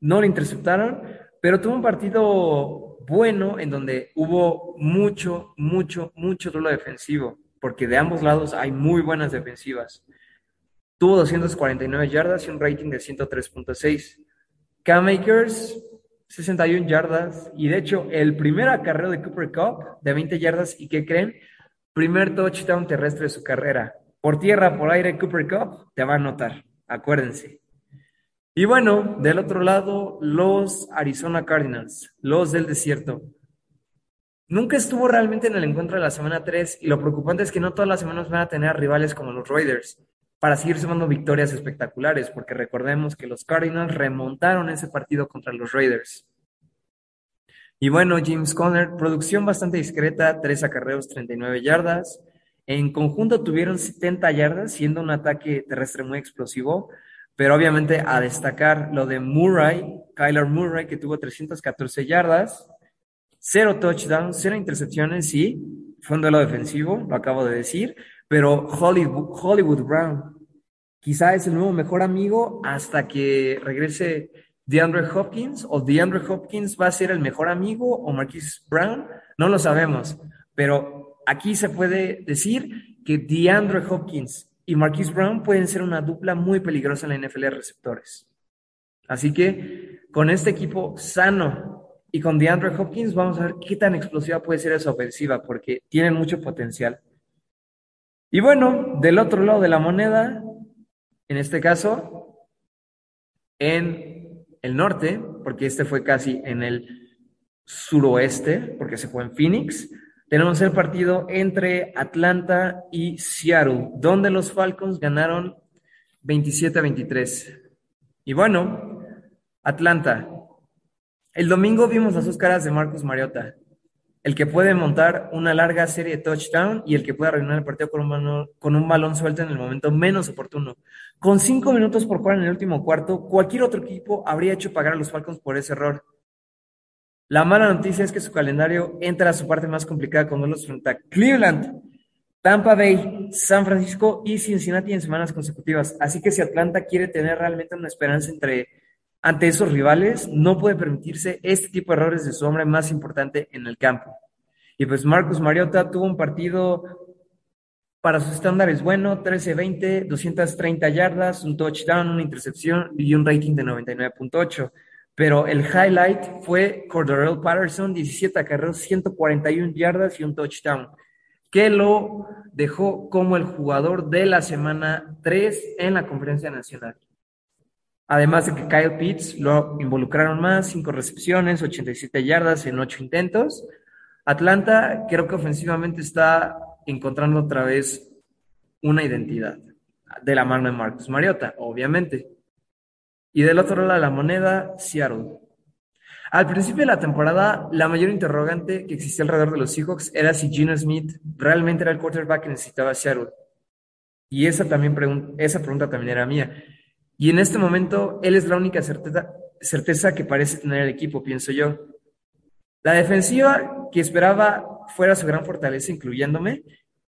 no lo interceptaron, pero tuvo un partido bueno en donde hubo mucho, mucho, mucho duelo defensivo, porque de ambos lados hay muy buenas defensivas. Tuvo 249 yardas y un rating de 103.6. Cam Makers 61 yardas y de hecho el primer acarreo de Cooper Cup de 20 yardas y ¿qué creen? Primer touchdown terrestre de su carrera. Por tierra, por aire, Cooper Cup te va a anotar, acuérdense. Y bueno, del otro lado, los Arizona Cardinals, los del desierto. Nunca estuvo realmente en el encuentro de la semana 3 y lo preocupante es que no todas las semanas van a tener rivales como los Raiders para seguir sumando victorias espectaculares, porque recordemos que los Cardinals remontaron ese partido contra los Raiders. Y bueno, James Conner, producción bastante discreta, tres acarreos, 39 yardas. En conjunto tuvieron 70 yardas, siendo un ataque terrestre muy explosivo, pero obviamente a destacar lo de Murray, Kyler Murray, que tuvo 314 yardas, cero touchdowns, cero intercepciones, sí, fue un duelo defensivo, lo acabo de decir, pero Hollywood Brown quizá es el nuevo mejor amigo hasta que regrese DeAndre Hopkins o DeAndre Hopkins va a ser el mejor amigo o Marquise Brown, no lo sabemos, pero aquí se puede decir que DeAndre Hopkins y Marquise Brown pueden ser una dupla muy peligrosa en la NFL de receptores. Así que con este equipo sano y con DeAndre Hopkins vamos a ver qué tan explosiva puede ser esa ofensiva porque tienen mucho potencial. Y bueno, del otro lado de la moneda, en este caso, en el norte, porque este fue casi en el suroeste, porque se fue en Phoenix, tenemos el partido entre Atlanta y Seattle, donde los Falcons ganaron 27 a 23. Y bueno, Atlanta. El domingo vimos las dos caras de Marcus Mariota. El que puede montar una larga serie de touchdown y el que puede arruinar el partido con un, balón suelto en el momento menos oportuno. Con cinco minutos por jugar en el último cuarto, cualquier otro equipo habría hecho pagar a los Falcons por ese error. La mala noticia es que su calendario entra a su parte más complicada con los frente a Cleveland, Tampa Bay, San Francisco y Cincinnati en semanas consecutivas. Así que si Atlanta quiere tener realmente una esperanza entre, ante esos rivales, no puede permitirse este tipo de errores de su hombre más importante en el campo. Y pues Marcus Mariota tuvo un partido para sus estándares bueno, 13-20, 230 yardas, un touchdown, una intercepción y un rating de 99.8. Pero el highlight fue Cordarrelle Patterson, 17 acarreos, 141 yardas y un touchdown, que lo dejó como el jugador de la semana 3 en la conferencia nacional. Además de que Kyle Pitts lo involucraron más, 5 recepciones, 87 yardas en 8 intentos. Atlanta creo que ofensivamente está encontrando otra vez una identidad de la mano de Marcus Mariota, obviamente. Y del otro lado de la moneda, Seattle. Al principio de la temporada, la mayor interrogante que existía alrededor de los Seahawks era si Gino Smith realmente era el quarterback que necesitaba Seattle. Y esa, también esa pregunta también era mía. Y en este momento, él es la única certeza, que parece tener el equipo, pienso yo. La defensiva que esperaba fuera su gran fortaleza, incluyéndome,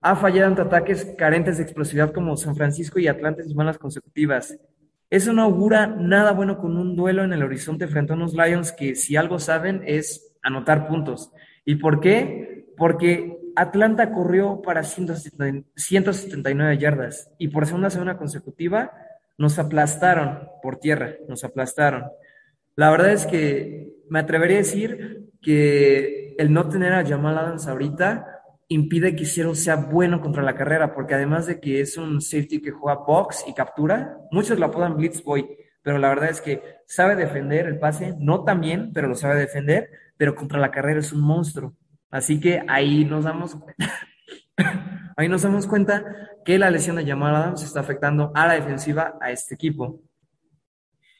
ha fallado ante ataques carentes de explosividad como San Francisco y Atlanta en semanas consecutivas. Eso no augura nada bueno con un duelo en el horizonte frente a unos Lions que si algo saben es anotar puntos. ¿Y por qué? Porque Atlanta corrió para 179 yardas y por segunda semana consecutiva nos aplastaron por tierra, nos aplastaron. La verdad es que me atrevería a decir que el no tener a Jamal Adams ahorita impide que Seattle sea bueno contra la carrera, porque además de que es un safety que juega box y captura, muchos lo apodan Blitz Boy, pero la verdad es que sabe defender el pase, no tan bien, pero lo sabe defender, pero contra la carrera es un monstruo. Así que ahí nos damos *laughs* ahí nos damos cuenta que la lesión de Jamal Adams está afectando a la defensiva a este equipo.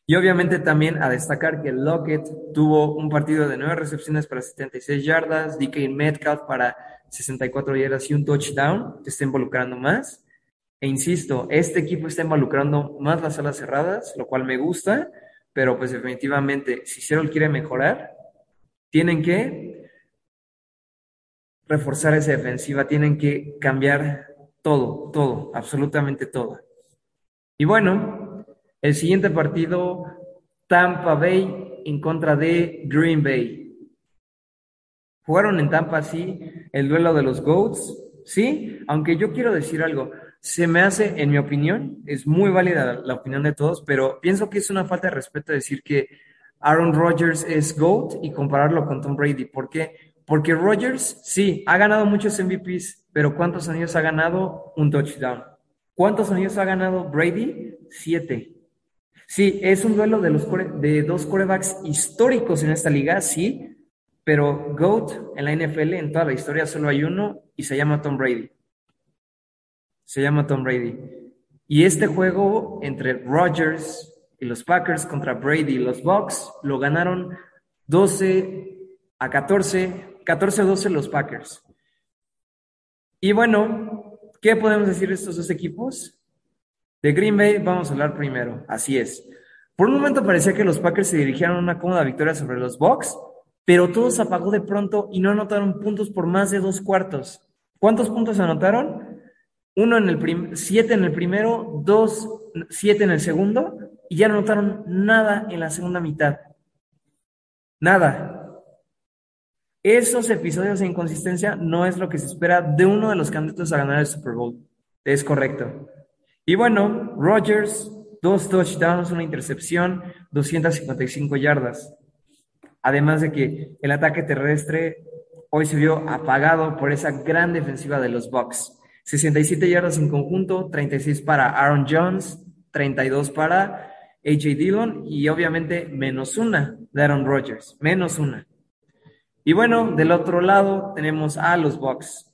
Y obviamente también a destacar que Lockett tuvo un partido de nueve recepciones para 76 yardas, DK Metcalf para 64 yardas y un touchdown, que está involucrando más. E insisto, este equipo está involucrando más las alas cerradas, lo cual me gusta, pero pues definitivamente, si Seattle quiere mejorar, tienen que reforzar esa defensiva, tienen que cambiar todo, todo, absolutamente todo. Y bueno, el siguiente partido, Tampa Bay en contra de Green Bay. Jugaron en Tampa, sí, el duelo de los GOATs, sí, aunque yo quiero decir algo, se me hace, en mi opinión, es muy válida la opinión de todos, pero pienso que es una falta de respeto decir que Aaron Rodgers es GOAT y compararlo con Tom Brady. ¿Por qué? Porque Rodgers, sí, ha ganado muchos MVPs, pero ¿cuántos años ha ganado un touchdown? ¿Cuántos años ha ganado Brady? Siete. Sí, es un duelo de, los de dos corebacks históricos en esta liga, sí, pero GOAT en la NFL, en toda la historia, solo hay uno y se llama Tom Brady. Se llama Tom Brady. Y este juego entre Rodgers y los Packers contra Brady y los Bucks lo ganaron 12 a 14, 14 a 12 los Packers. Y bueno, ¿qué podemos decir de estos dos equipos? De Green Bay vamos a hablar primero, así es. Por un momento parecía que los Packers se dirigieron a una cómoda victoria sobre los Bucks, pero todo se apagó de pronto y no anotaron puntos por más de dos cuartos. ¿Cuántos puntos anotaron? Uno en el siete en el primero, dos, siete en el segundo, y ya no anotaron nada en la segunda mitad. Nada. Esos episodios de inconsistencia no es lo que se espera de uno de los candidatos a ganar el Super Bowl. Es correcto. Y bueno, Rodgers, dos touchdowns, una intercepción, 255 yardas. Además de que el ataque terrestre hoy se vio apagado por esa gran defensiva de los Bucks. 67 yardas en conjunto, 36 para Aaron Jones, 32 para AJ Dillon y obviamente menos una de Aaron Rodgers, menos una. Y bueno, del otro lado tenemos a los Bucks.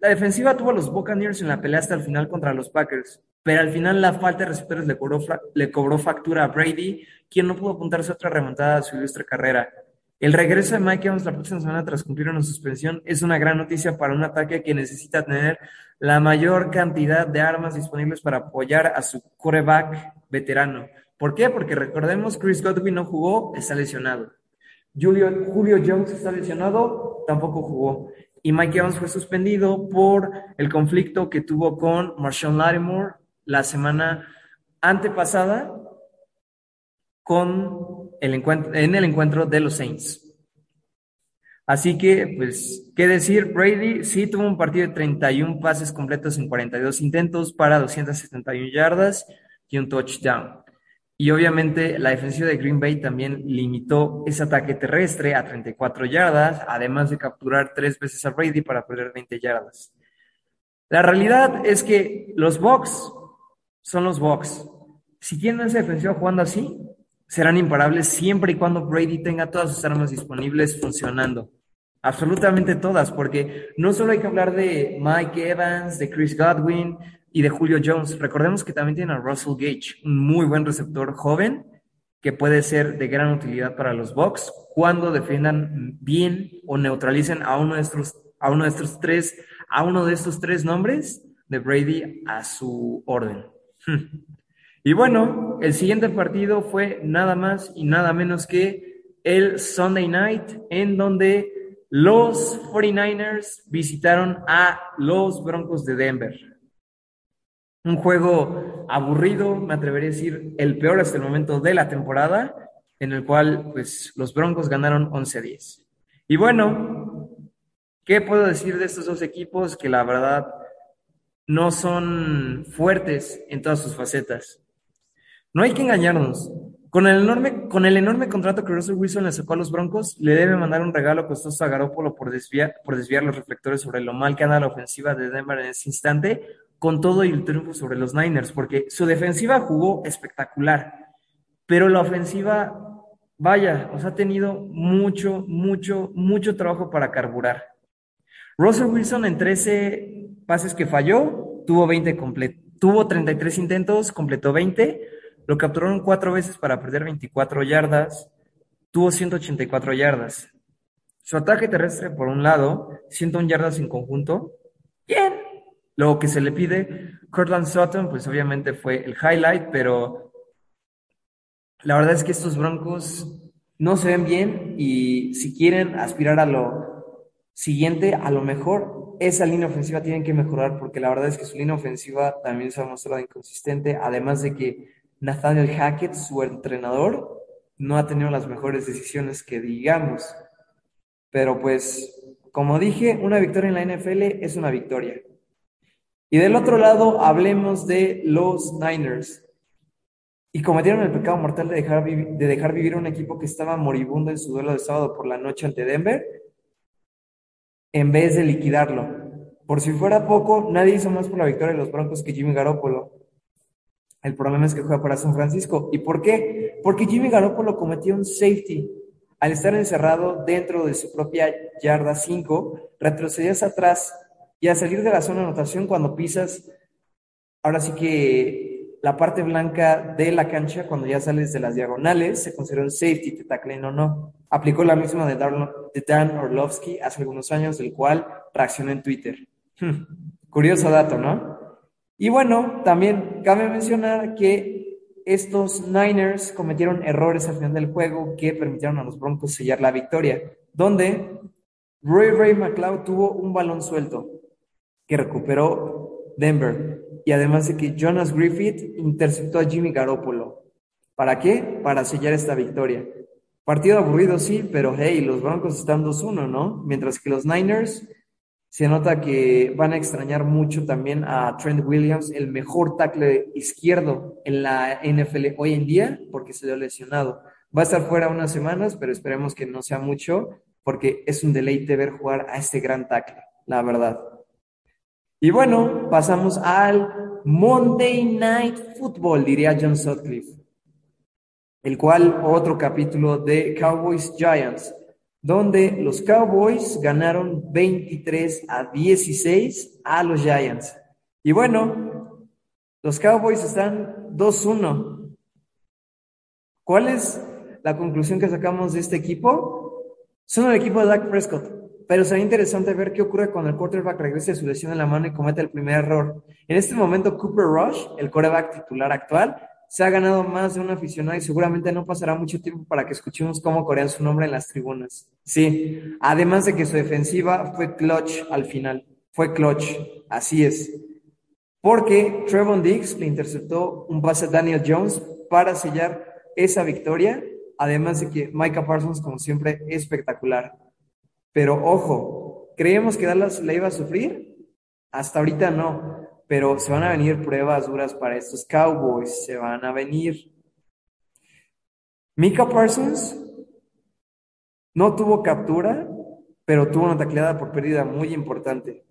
La defensiva tuvo a los Buccaneers en la pelea hasta el final contra los Packers, pero al final la falta de receptores le cobró, factura a Brady, quien no pudo apuntarse otra remontada a su ilustre carrera. El regreso de Mike Evans la próxima semana tras cumplir una suspensión es una gran noticia para un ataque que necesita tener la mayor cantidad de armas disponibles para apoyar a su quarterback veterano. ¿Por qué? Porque recordemos, Chris Godwin no jugó, está lesionado. Julio, Julio Jones está lesionado, tampoco jugó. Y Mike Evans fue suspendido por el conflicto que tuvo con Marshawn Lattimore la semana antepasada con el encuentro, en el encuentro de los Saints. Así que, pues, ¿qué decir? Brady sí tuvo un partido de 31 pases completos en 42 intentos para 271 yardas y un touchdown. Y obviamente la defensiva de Green Bay también limitó ese ataque terrestre a 34 yardas, además de capturar tres veces a Brady para perder 20 yardas. La realidad es que los Bucks son los Bucks. Si tienen esa defensiva jugando así, serán imparables siempre y cuando Brady tenga todas sus armas disponibles funcionando. Absolutamente todas, porque no solo hay que hablar de Mike Evans, de Chris Godwin, y de Julio Jones. Recordemos que también tiene a Russell Gage, un muy buen receptor joven que puede ser de gran utilidad para los Bucks cuando defiendan bien o neutralicen a uno de estos, a uno de estos tres, a uno de estos tres nombres de Brady a su orden. *laughs* Y bueno, el siguiente partido fue nada más y nada menos que el Sunday Night, en donde los 49ers visitaron a los Broncos de Denver. Un juego aburrido, me atrevería a decir, el peor hasta el momento de la temporada, en el cual pues los Broncos ganaron 11 a 10. Y bueno, ¿qué puedo decir de estos dos equipos que la verdad no son fuertes en todas sus facetas? No hay que engañarnos. Con el enorme, con el enorme contrato que Russell Wilson le sacó a los Broncos, le debe mandar un regalo costoso a Garoppolo por desviar, por desviar los reflectores sobre lo mal que anda la ofensiva de Denver en ese instante, con todo el triunfo sobre los Niners, porque su defensiva jugó espectacular, pero la ofensiva, vaya, os ha tenido mucho, mucho, mucho trabajo para carburar. Russell Wilson en 13 pases que falló, tuvo 20 tuvo 33 intentos, completó 20, lo capturaron cuatro veces para perder 24 yardas, tuvo 184 yardas. Su ataque terrestre, por un lado, 101 yardas en conjunto, bien, lo que se le pide, Cortland Sutton, pues obviamente fue el highlight, pero la verdad es que estos Broncos no se ven bien y si quieren aspirar a lo siguiente, a lo mejor esa línea ofensiva tienen que mejorar porque la verdad es que su línea ofensiva también se ha mostrado inconsistente, además de que Nathaniel Hackett, su entrenador, no ha tenido las mejores decisiones que digamos. Pero pues, como dije, una victoria en la NFL es una victoria. Y del otro lado, hablemos de los Niners. Y cometieron el pecado mortal de dejar, de dejar vivir un equipo que estaba moribundo en su duelo de sábado por la noche ante Denver, en vez de liquidarlo. Por si fuera poco, nadie hizo más por la victoria de los Broncos que Jimmy Garoppolo. El problema es que juega para San Francisco. ¿Y por qué? Porque Jimmy Garoppolo cometió un safety. Al estar encerrado dentro de su propia yarda 5, retrocedías atrás y a salir de la zona de anotación cuando pisas, ahora sí que la parte blanca de la cancha, cuando ya sales de las diagonales, se considera un safety, te taclen o no. Aplicó la misma de, Dan Orlovsky hace algunos años, del cual reaccionó en Twitter. Hmm, curioso dato, ¿no? Y bueno, también cabe mencionar que estos Niners cometieron errores al final del juego que permitieron a los Broncos sellar la victoria, donde Roy Ray McLeod tuvo un balón suelto que recuperó Denver. Y además de que Jonas Griffith interceptó a Jimmy Garoppolo. ¿Para qué? Para sellar esta victoria. Partido aburrido, sí, pero hey, los Broncos están 2-1, ¿no? Mientras que los Niners se nota que van a extrañar mucho también a Trent Williams, el mejor tackle izquierdo en la NFL hoy en día, porque se dio lesionado. Va a estar fuera unas semanas, pero esperemos que no sea mucho, porque es un deleite ver jugar a este gran tackle, la verdad. Y bueno, pasamos al Monday Night Football, diría John Sutcliffe, el cual otro capítulo de Cowboys Giants, donde los Cowboys ganaron 23 a 16 a los Giants. Y bueno, los Cowboys están 2-1. ¿Cuál es la conclusión que sacamos de este equipo? Son el equipo de Dak Prescott. Pero sería interesante ver qué ocurre cuando el quarterback regrese a su lesión en la mano y comete el primer error. En este momento, Cooper Rush, el quarterback titular actual, se ha ganado más de un aficionado y seguramente no pasará mucho tiempo para que escuchemos cómo corean su nombre en las tribunas. Sí, además de que su defensiva fue clutch al final, fue clutch, así es. Porque Trevon Diggs le interceptó un pase a Daniel Jones para sellar esa victoria, además de que Micah Parsons, como siempre, es espectacular. Pero ojo, ¿creemos que Dallas le iba a sufrir? Hasta ahorita no pero se van a venir pruebas duras para estos Cowboys, se van a venir. Mika Parsons no tuvo captura, pero tuvo una tacleada por pérdida muy importante.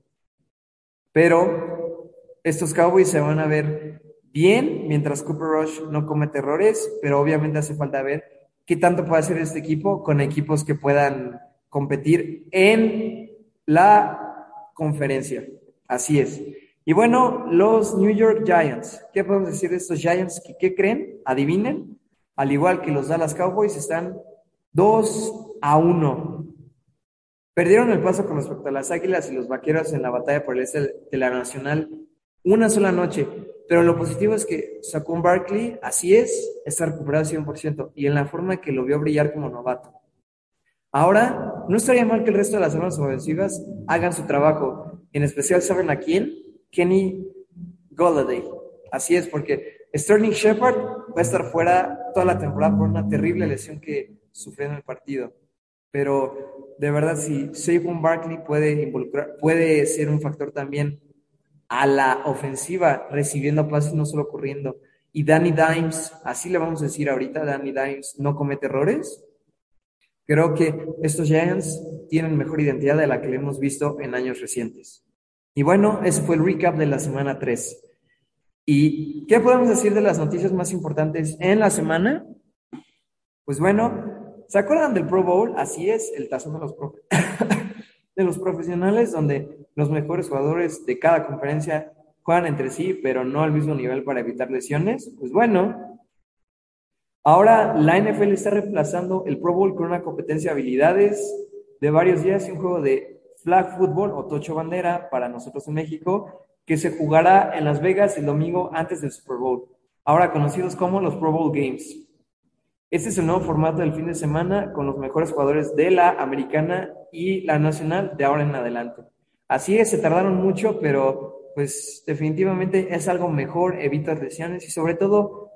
Pero estos Cowboys se van a ver bien mientras Cooper Rush no comete errores, pero obviamente hace falta ver qué tanto puede hacer este equipo con equipos que puedan competir en la conferencia. Así es. Y bueno, los New York Giants. ¿Qué podemos decir de estos Giants? ¿Qué, creen? Adivinen. Al igual que los Dallas Cowboys, están 2 a 1. Perdieron el paso con respecto a las Águilas y los Vaqueros en la batalla por el este de la Nacional una sola noche. Pero lo positivo es que Saquon Barkley, así es, está recuperado 100% y en la forma que lo vio brillar como novato. Ahora, no estaría mal que el resto de las armas ofensivas hagan su trabajo. En especial, ¿saben a quién? Kenny Golladay. Así es, porque Sterling Shepard va a estar fuera toda la temporada por una terrible lesión que sufrió en el partido. Pero de verdad, si Saquon Barkley puede involucrar, puede ser un factor también a la ofensiva, recibiendo pases, no solo corriendo. Y Danny Dimes, así le vamos a decir ahorita, Danny Dimes no comete errores. Creo que estos Giants tienen mejor identidad de la que le hemos visto en años recientes. Y bueno, ese fue el recap de la semana 3. ¿Y qué podemos decir de las noticias más importantes en la semana? Pues bueno, ¿se acuerdan del Pro Bowl? Así es, el tazón de los, *laughs* de los profesionales, donde los mejores jugadores de cada conferencia juegan entre sí, pero no al mismo nivel para evitar lesiones. Pues bueno, ahora la NFL está reemplazando el Pro Bowl con una competencia de habilidades de varios días y un juego de flag football o tocho bandera para nosotros en México, que se jugará en Las Vegas el domingo antes del Super Bowl, ahora conocidos como los Pro Bowl Games. Este es el nuevo formato del fin de semana con los mejores jugadores de la americana y la nacional de ahora en adelante. Así es, se tardaron mucho, pero pues definitivamente es algo mejor, evitas lesiones y sobre todo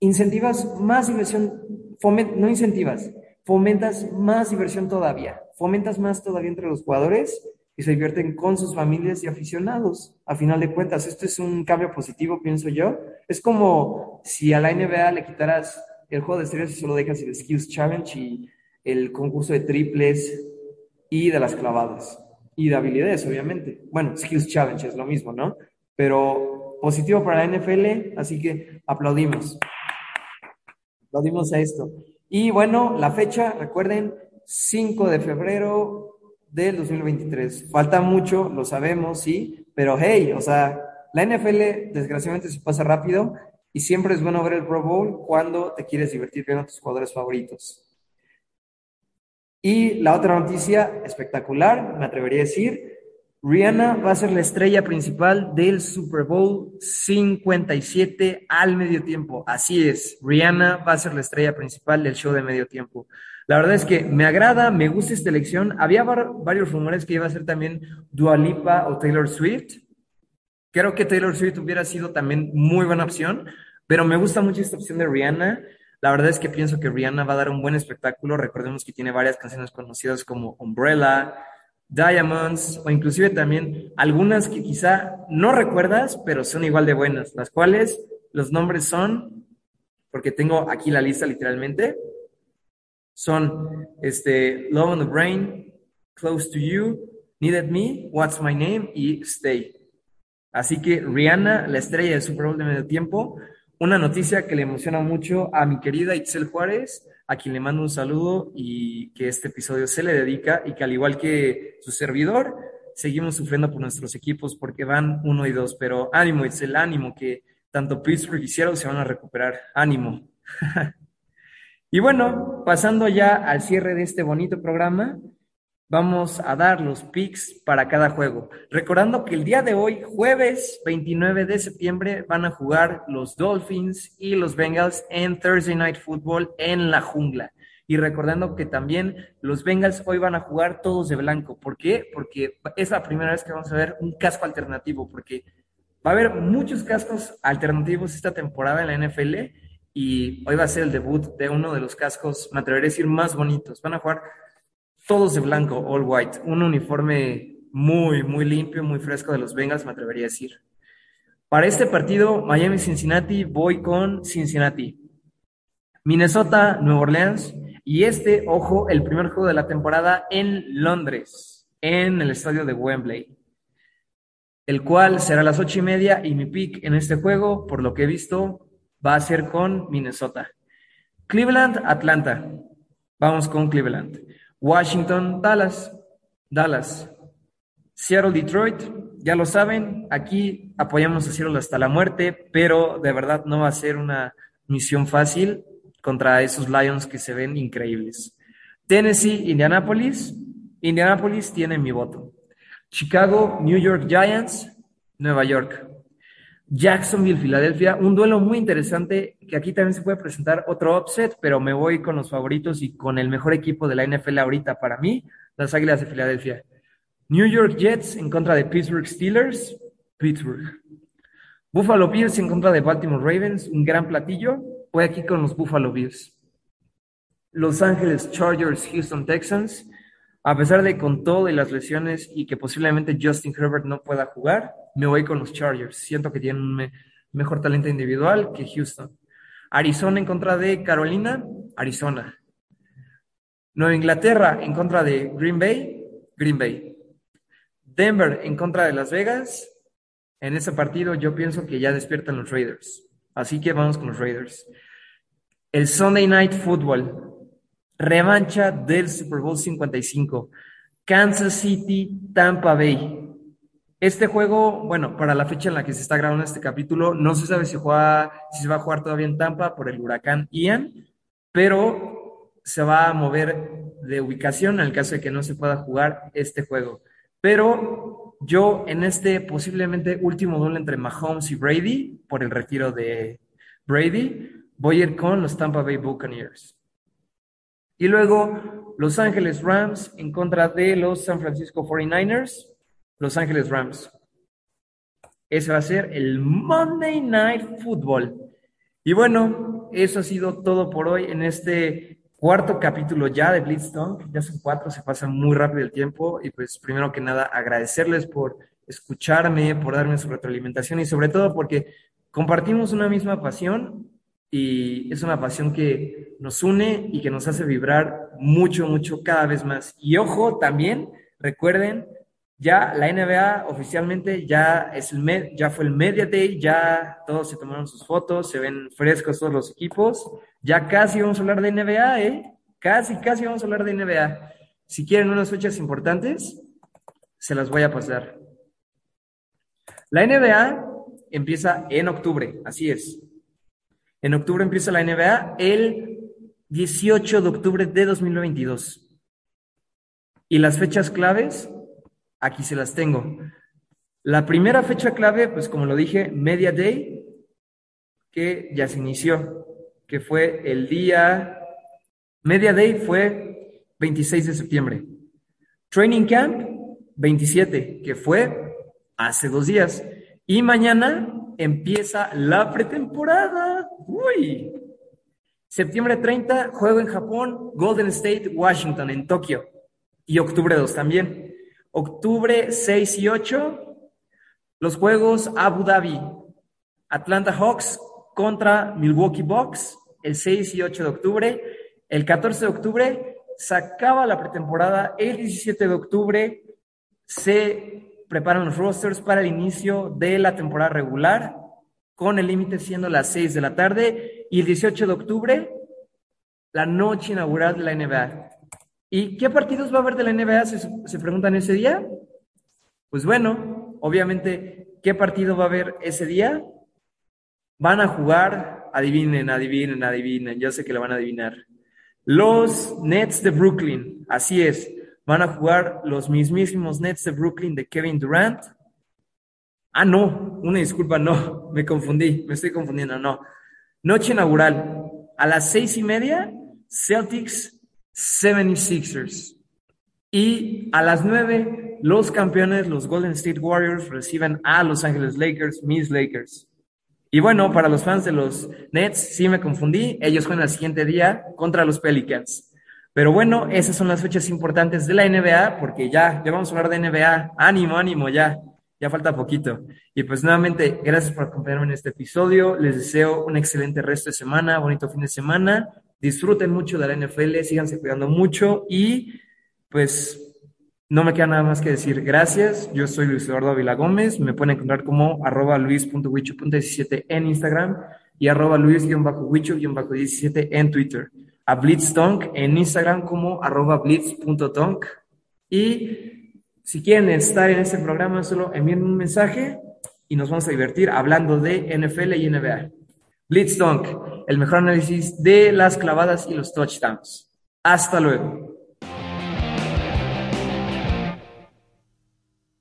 incentivas más diversión, no incentivas, fomentas más diversión todavía fomentas más todavía entre los jugadores y se divierten con sus familias y aficionados. A final de cuentas, esto es un cambio positivo, pienso yo. Es como si a la NBA le quitaras el juego de estrellas y solo dejas el Skills Challenge y el concurso de triples y de las clavadas. Y de habilidades, obviamente. Bueno, Skills Challenge es lo mismo, ¿no? Pero positivo para la NFL, así que aplaudimos. Aplaudimos a esto. Y bueno, la fecha, recuerden, 5 de febrero del 2023. Falta mucho, lo sabemos, sí, pero hey, o sea, la NFL desgraciadamente se pasa rápido y siempre es bueno ver el Pro Bowl cuando te quieres divertir viendo a tus jugadores favoritos. Y la otra noticia espectacular, me atrevería a decir, Rihanna va a ser la estrella principal del Super Bowl 57 al medio tiempo. Así es, Rihanna va a ser la estrella principal del show de medio tiempo. La verdad es que me agrada, me gusta esta elección. Había varios rumores que iba a ser también Dua Lipa o Taylor Swift. Creo que Taylor Swift hubiera sido también muy buena opción, pero me gusta mucho esta opción de Rihanna. La verdad es que pienso que Rihanna va a dar un buen espectáculo. Recordemos que tiene varias canciones conocidas como Umbrella, Diamonds o inclusive también algunas que quizá no recuerdas, pero son igual de buenas, las cuales los nombres son, porque tengo aquí la lista literalmente, son este, Love on the Brain, Close to You, Needed Me, What's My Name y Stay. Así que Rihanna, la estrella del Super Bowl de medio tiempo, una noticia que le emociona mucho a mi querida Itzel Juárez, a quien le mando un saludo y que este episodio se le dedica y que al igual que su servidor, seguimos sufriendo por nuestros equipos porque van uno y dos, pero ánimo Itzel, ánimo que tanto Pittsburgh y Seattle se van a recuperar, ánimo. *laughs* y bueno, pasando ya al cierre de este bonito programa, vamos a dar los picks para cada juego. Recordando que el día de hoy, jueves 29 de septiembre, van a jugar los Dolphins y los Bengals en Thursday Night Football en la jungla. Y recordando que también los Bengals hoy van a jugar todos de blanco. ¿Por qué? Porque es la primera vez que vamos a ver un casco alternativo, porque va a haber muchos cascos alternativos esta temporada en la NFL y hoy va a ser el debut de uno de los cascos, me atrevería a decir, más bonitos. Van a jugar todos de blanco, all white, un uniforme muy, muy limpio, muy fresco de los Bengals, me atrevería a decir. Para este partido, Miami-Cincinnati, voy con Cincinnati. Minnesota, Nueva Orleans. Y este, ojo, el primer juego de la temporada en Londres, en el estadio de Wembley. El cual será a las ocho y media y mi pick en este juego, por lo que he visto, va a ser con Minnesota. Cleveland, Atlanta. Vamos con Cleveland. Washington, Dallas, Dallas. Seattle, Detroit, ya lo saben, aquí apoyamos a Seattle hasta la muerte, pero de verdad no va a ser una misión fácil contra esos Lions que se ven increíbles. Tennessee, Indianapolis, Indianapolis tiene mi voto. Chicago, New York Giants, Nueva York. Jacksonville, Filadelfia, un duelo muy interesante que aquí también se puede presentar otro upset, pero me voy con los favoritos y con el mejor equipo de la NFL ahorita para mí, las Águilas de Filadelfia. New York Jets en contra de Pittsburgh Steelers, Pittsburgh. Buffalo Bills en contra de Baltimore Ravens, un gran platillo. Voy aquí con los Buffalo Bills. Los Ángeles Chargers, Houston Texans. A pesar de con todo y las lesiones y que posiblemente Justin Herbert no pueda jugar, me voy con los Chargers. Siento que tienen un mejor talento individual que Houston. Arizona en contra de Carolina, Arizona. Nueva Inglaterra en contra de Green Bay, Green Bay. Denver en contra de Las Vegas. En ese partido yo pienso que ya despiertan los Raiders. Así que vamos con los Raiders. El Sunday Night Football. Revancha del Super Bowl 55. Kansas City, Tampa Bay. Este juego, bueno, para la fecha en la que se está grabando este capítulo, no se sabe si, juega, si se va a jugar todavía en Tampa por el huracán Ian, pero se va a mover de ubicación en el caso de que no se pueda jugar este juego. Pero yo en este posiblemente último duelo entre Mahomes y Brady, por el retiro de Brady, voy a ir con los Tampa Bay Buccaneers. Y luego Los Ángeles Rams en contra de los San Francisco 49ers, Los Ángeles Rams. Ese va a ser el Monday Night Football. Y bueno, eso ha sido todo por hoy en este cuarto capítulo ya de Blitzstone. Ya son cuatro, se pasa muy rápido el tiempo. Y pues primero que nada agradecerles por escucharme, por darme su retroalimentación y sobre todo porque compartimos una misma pasión y es una pasión que nos une y que nos hace vibrar mucho, mucho cada vez más. Y ojo, también recuerden, ya la NBA oficialmente ya es el ya fue el Media Day, ya todos se tomaron sus fotos, se ven frescos todos los equipos. Ya casi vamos a hablar de NBA, ¿eh? Casi, casi vamos a hablar de NBA. Si quieren unas fechas importantes, se las voy a pasar. La NBA empieza en octubre, así es. En octubre empieza la NBA el 18 de octubre de 2022. Y las fechas claves, aquí se las tengo. La primera fecha clave, pues como lo dije, Media Day, que ya se inició, que fue el día, Media Day fue 26 de septiembre. Training Camp, 27, que fue hace dos días. Y mañana empieza la pretemporada. Uy. Septiembre 30, juego en Japón, Golden State, Washington, en Tokio. Y octubre 2 también. Octubre 6 y 8, los juegos Abu Dhabi, Atlanta Hawks contra Milwaukee Bucks, el 6 y 8 de octubre. El 14 de octubre se acaba la pretemporada. El 17 de octubre se preparan los rosters para el inicio de la temporada regular con el límite siendo las 6 de la tarde y el 18 de octubre, la noche inaugural de la NBA. ¿Y qué partidos va a haber de la NBA? Se, se preguntan ese día. Pues bueno, obviamente, ¿qué partido va a haber ese día? Van a jugar, adivinen, adivinen, adivinen, yo sé que lo van a adivinar. Los Nets de Brooklyn, así es, van a jugar los mismísimos Nets de Brooklyn de Kevin Durant. Ah, no, una disculpa, no, me confundí, me estoy confundiendo, no. Noche inaugural, a las seis y media, Celtics 76ers. Y a las nueve, los campeones, los Golden State Warriors, reciben a Los Angeles Lakers, Miss Lakers. Y bueno, para los fans de los Nets, sí me confundí. Ellos juegan el siguiente día contra los Pelicans. Pero bueno, esas son las fechas importantes de la NBA, porque ya, ya vamos a hablar de NBA. Ánimo, ánimo, ya. Ya falta poquito. Y pues nuevamente, gracias por acompañarme en este episodio. Les deseo un excelente resto de semana, bonito fin de semana. Disfruten mucho de la NFL, síganse cuidando mucho y pues no me queda nada más que decir gracias. Yo soy Luis Eduardo Ávila Gómez. Me pueden encontrar como arroba luis.huicho.17 en Instagram y arroba luis-huicho-17 en Twitter. A BlitzTonk en Instagram como arroba blitz.tonk. Y si quieren estar en este programa, solo envíen un mensaje y nos vamos a divertir hablando de NFL y NBA. BlitzTonk, el mejor análisis de las clavadas y los touchdowns. Hasta luego.